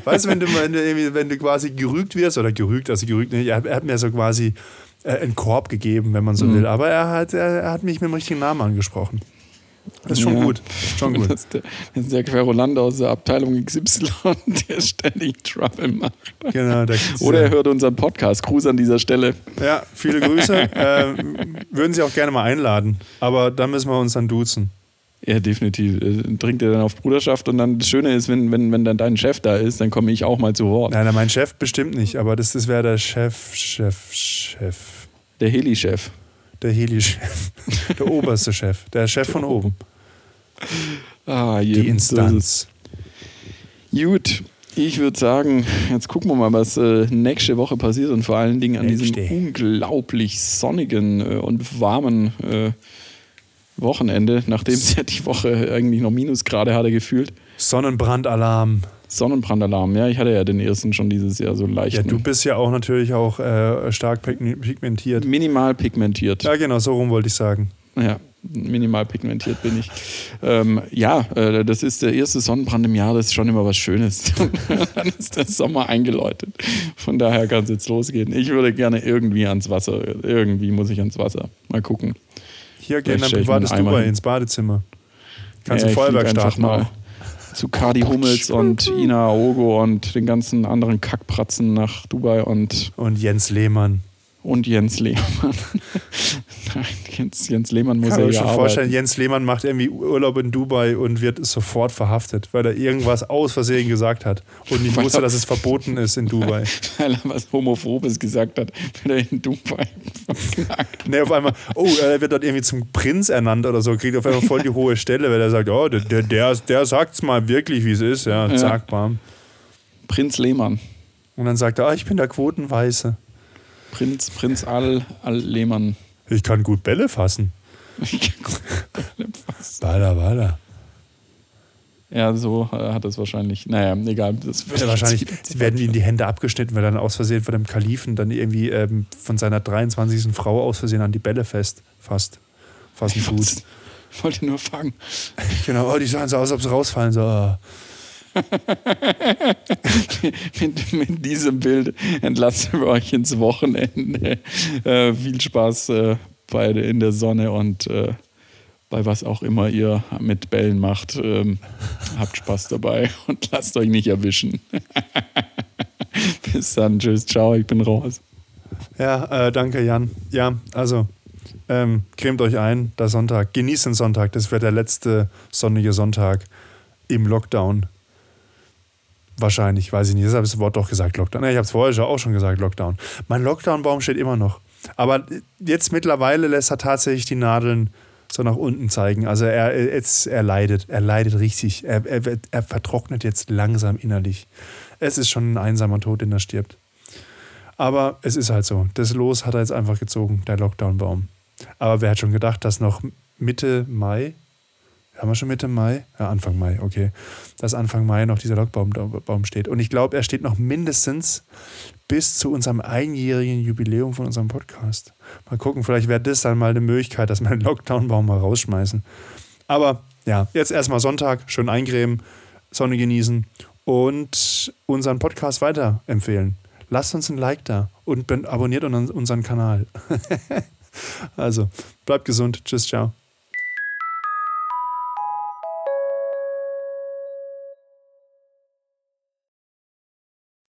Weißt du, wenn du, wenn du, wenn du quasi gerügt wirst, oder gerügt, also gerügt, nicht, er, hat- er hat mir so quasi äh, einen Korb gegeben, wenn man Mhm. so will. Aber er hat, er, er hat mich mit dem richtigen Namen angesprochen. Das ist schon Ja. gut. Schon gut. Das ist der, das ist der Querulant aus der Abteilung XY, der ständig Trouble macht. Genau, da, Oder er hört unseren Podcast. Gruß an dieser Stelle. Ja, viele Grüße. äh, würden Sie auch gerne mal einladen. Aber dann müssen wir uns dann duzen. Ja, definitiv. Äh, Trinkt er dann auf Bruderschaft und dann das Schöne ist, wenn, wenn, wenn dann dein Chef da ist, dann komme ich auch mal zu Wort. Nein, nein, mein Chef bestimmt nicht, aber das, das wäre der Chef, Chef, Chef. Der Heli-Chef. Der Heli-Chef. Der oberste Chef. Der Chef von oben. Ah, Die Instanz. Gut, ich würde sagen, jetzt gucken wir mal, was äh, nächste Woche passiert und vor allen Dingen an diesem Nächste. unglaublich sonnigen äh, und warmen äh, Wochenende, nachdem es ja die Woche eigentlich noch Minusgrade hatte gefühlt. Sonnenbrandalarm. Sonnenbrandalarm, ja, ich hatte ja den ersten schon dieses Jahr so leicht. Ja, du bist ja auch natürlich auch äh, stark pigme- pigmentiert. minimal pigmentiert. Ja, genau, so rum wollte ich sagen. Ja, minimal pigmentiert bin ich. Ähm, ja, äh, das ist der erste Sonnenbrand im Jahr, das ist schon immer was Schönes. Dann ist der Sommer eingeläutet. Von daher kann es jetzt losgehen. Ich würde gerne irgendwie ans Wasser. Irgendwie muss ich ans Wasser. Mal gucken. Hier ich mir privates Dubai hin. ins Badezimmer. Kannst Ja, du Feuerwerk starten auch. Zu Kadi Hummels und Ina Aogo und den ganzen anderen Kackpratzen nach Dubai und, Und Jens Lehmann. Und Jens Lehmann. Nein, Jens, Jens Lehmann muss Kann ja mir ja schon arbeiten. vorstellen, Jens Lehmann macht irgendwie Urlaub in Dubai und wird sofort verhaftet, weil er irgendwas aus Versehen gesagt hat und nicht Weil wusste, er- dass es verboten ist in Dubai. Weil er was Homophobes gesagt hat, wird er in Dubai verknackt. Ne, auf einmal, oh, er wird dort irgendwie zum Prinz ernannt oder so, kriegt auf einmal voll die hohe Stelle, weil er sagt, oh, der, der, der, der sagt's mal wirklich, wie es ist, ja, Ja. zack, bam. Prinz Lehmann. Und dann sagt er, ah, ich bin der Quotenweiße. Prinz, Prinz Al, Al Lehmann. Ich kann gut Bälle fassen. Baller, baller. ja, so äh, hat es wahrscheinlich. Naja, egal. Das wird Ja, wahrscheinlich jetzt- werden ihm die Hände abgeschnitten, weil dann aus Versehen von dem Kalifen dann irgendwie ähm, von seiner 23. Frau aus Versehen an die Bälle fest fasst. Fassen Ich wollte- Ich wollte nur fangen. Genau, oh, die sahen so aus, als ob sie rausfallen. So, oh. mit, mit diesem Bild entlassen wir euch ins Wochenende. Äh, viel Spaß äh, beide in der Sonne und äh, bei was auch immer ihr mit Bällen macht. Ähm, habt Spaß dabei und lasst euch nicht erwischen. Bis dann, tschüss, ciao, ich bin raus. Ja, äh, danke, Jan. Ja, also, ähm, cremt euch ein, der Sonntag. Genießt den Sonntag. Das wird der letzte sonnige Sonntag im Lockdown. Wahrscheinlich, weiß ich nicht. Deshalb ich das Wort doch gesagt, Lockdown. Ich habe es vorher auch schon gesagt, Lockdown. Mein Lockdown-Baum steht immer noch. Aber jetzt mittlerweile lässt er tatsächlich die Nadeln so nach unten zeigen. Also er, jetzt, er leidet. Er leidet richtig. Er, er, er vertrocknet jetzt langsam innerlich. Es ist schon ein einsamer Tod, den er stirbt. Aber es ist halt so. Das Los hat er jetzt einfach gezogen, der Lockdown-Baum. Aber wer hat schon gedacht, dass noch Mitte Mai, haben wir schon Mitte Mai? Ja, Anfang Mai, okay. Dass Anfang Mai noch dieser Lockbaum Baum steht. Und ich glaube, er steht noch mindestens bis zu unserem einjährigen Jubiläum von unserem Podcast. Mal gucken, vielleicht wäre das dann mal eine Möglichkeit, dass wir den Lockdown-Baum mal rausschmeißen. Aber ja, jetzt erstmal Sonntag, schön eincremen, Sonne genießen und unseren Podcast weiterempfehlen. Lasst uns ein Like da und abonniert unseren Kanal. also, bleibt gesund. Tschüss, ciao.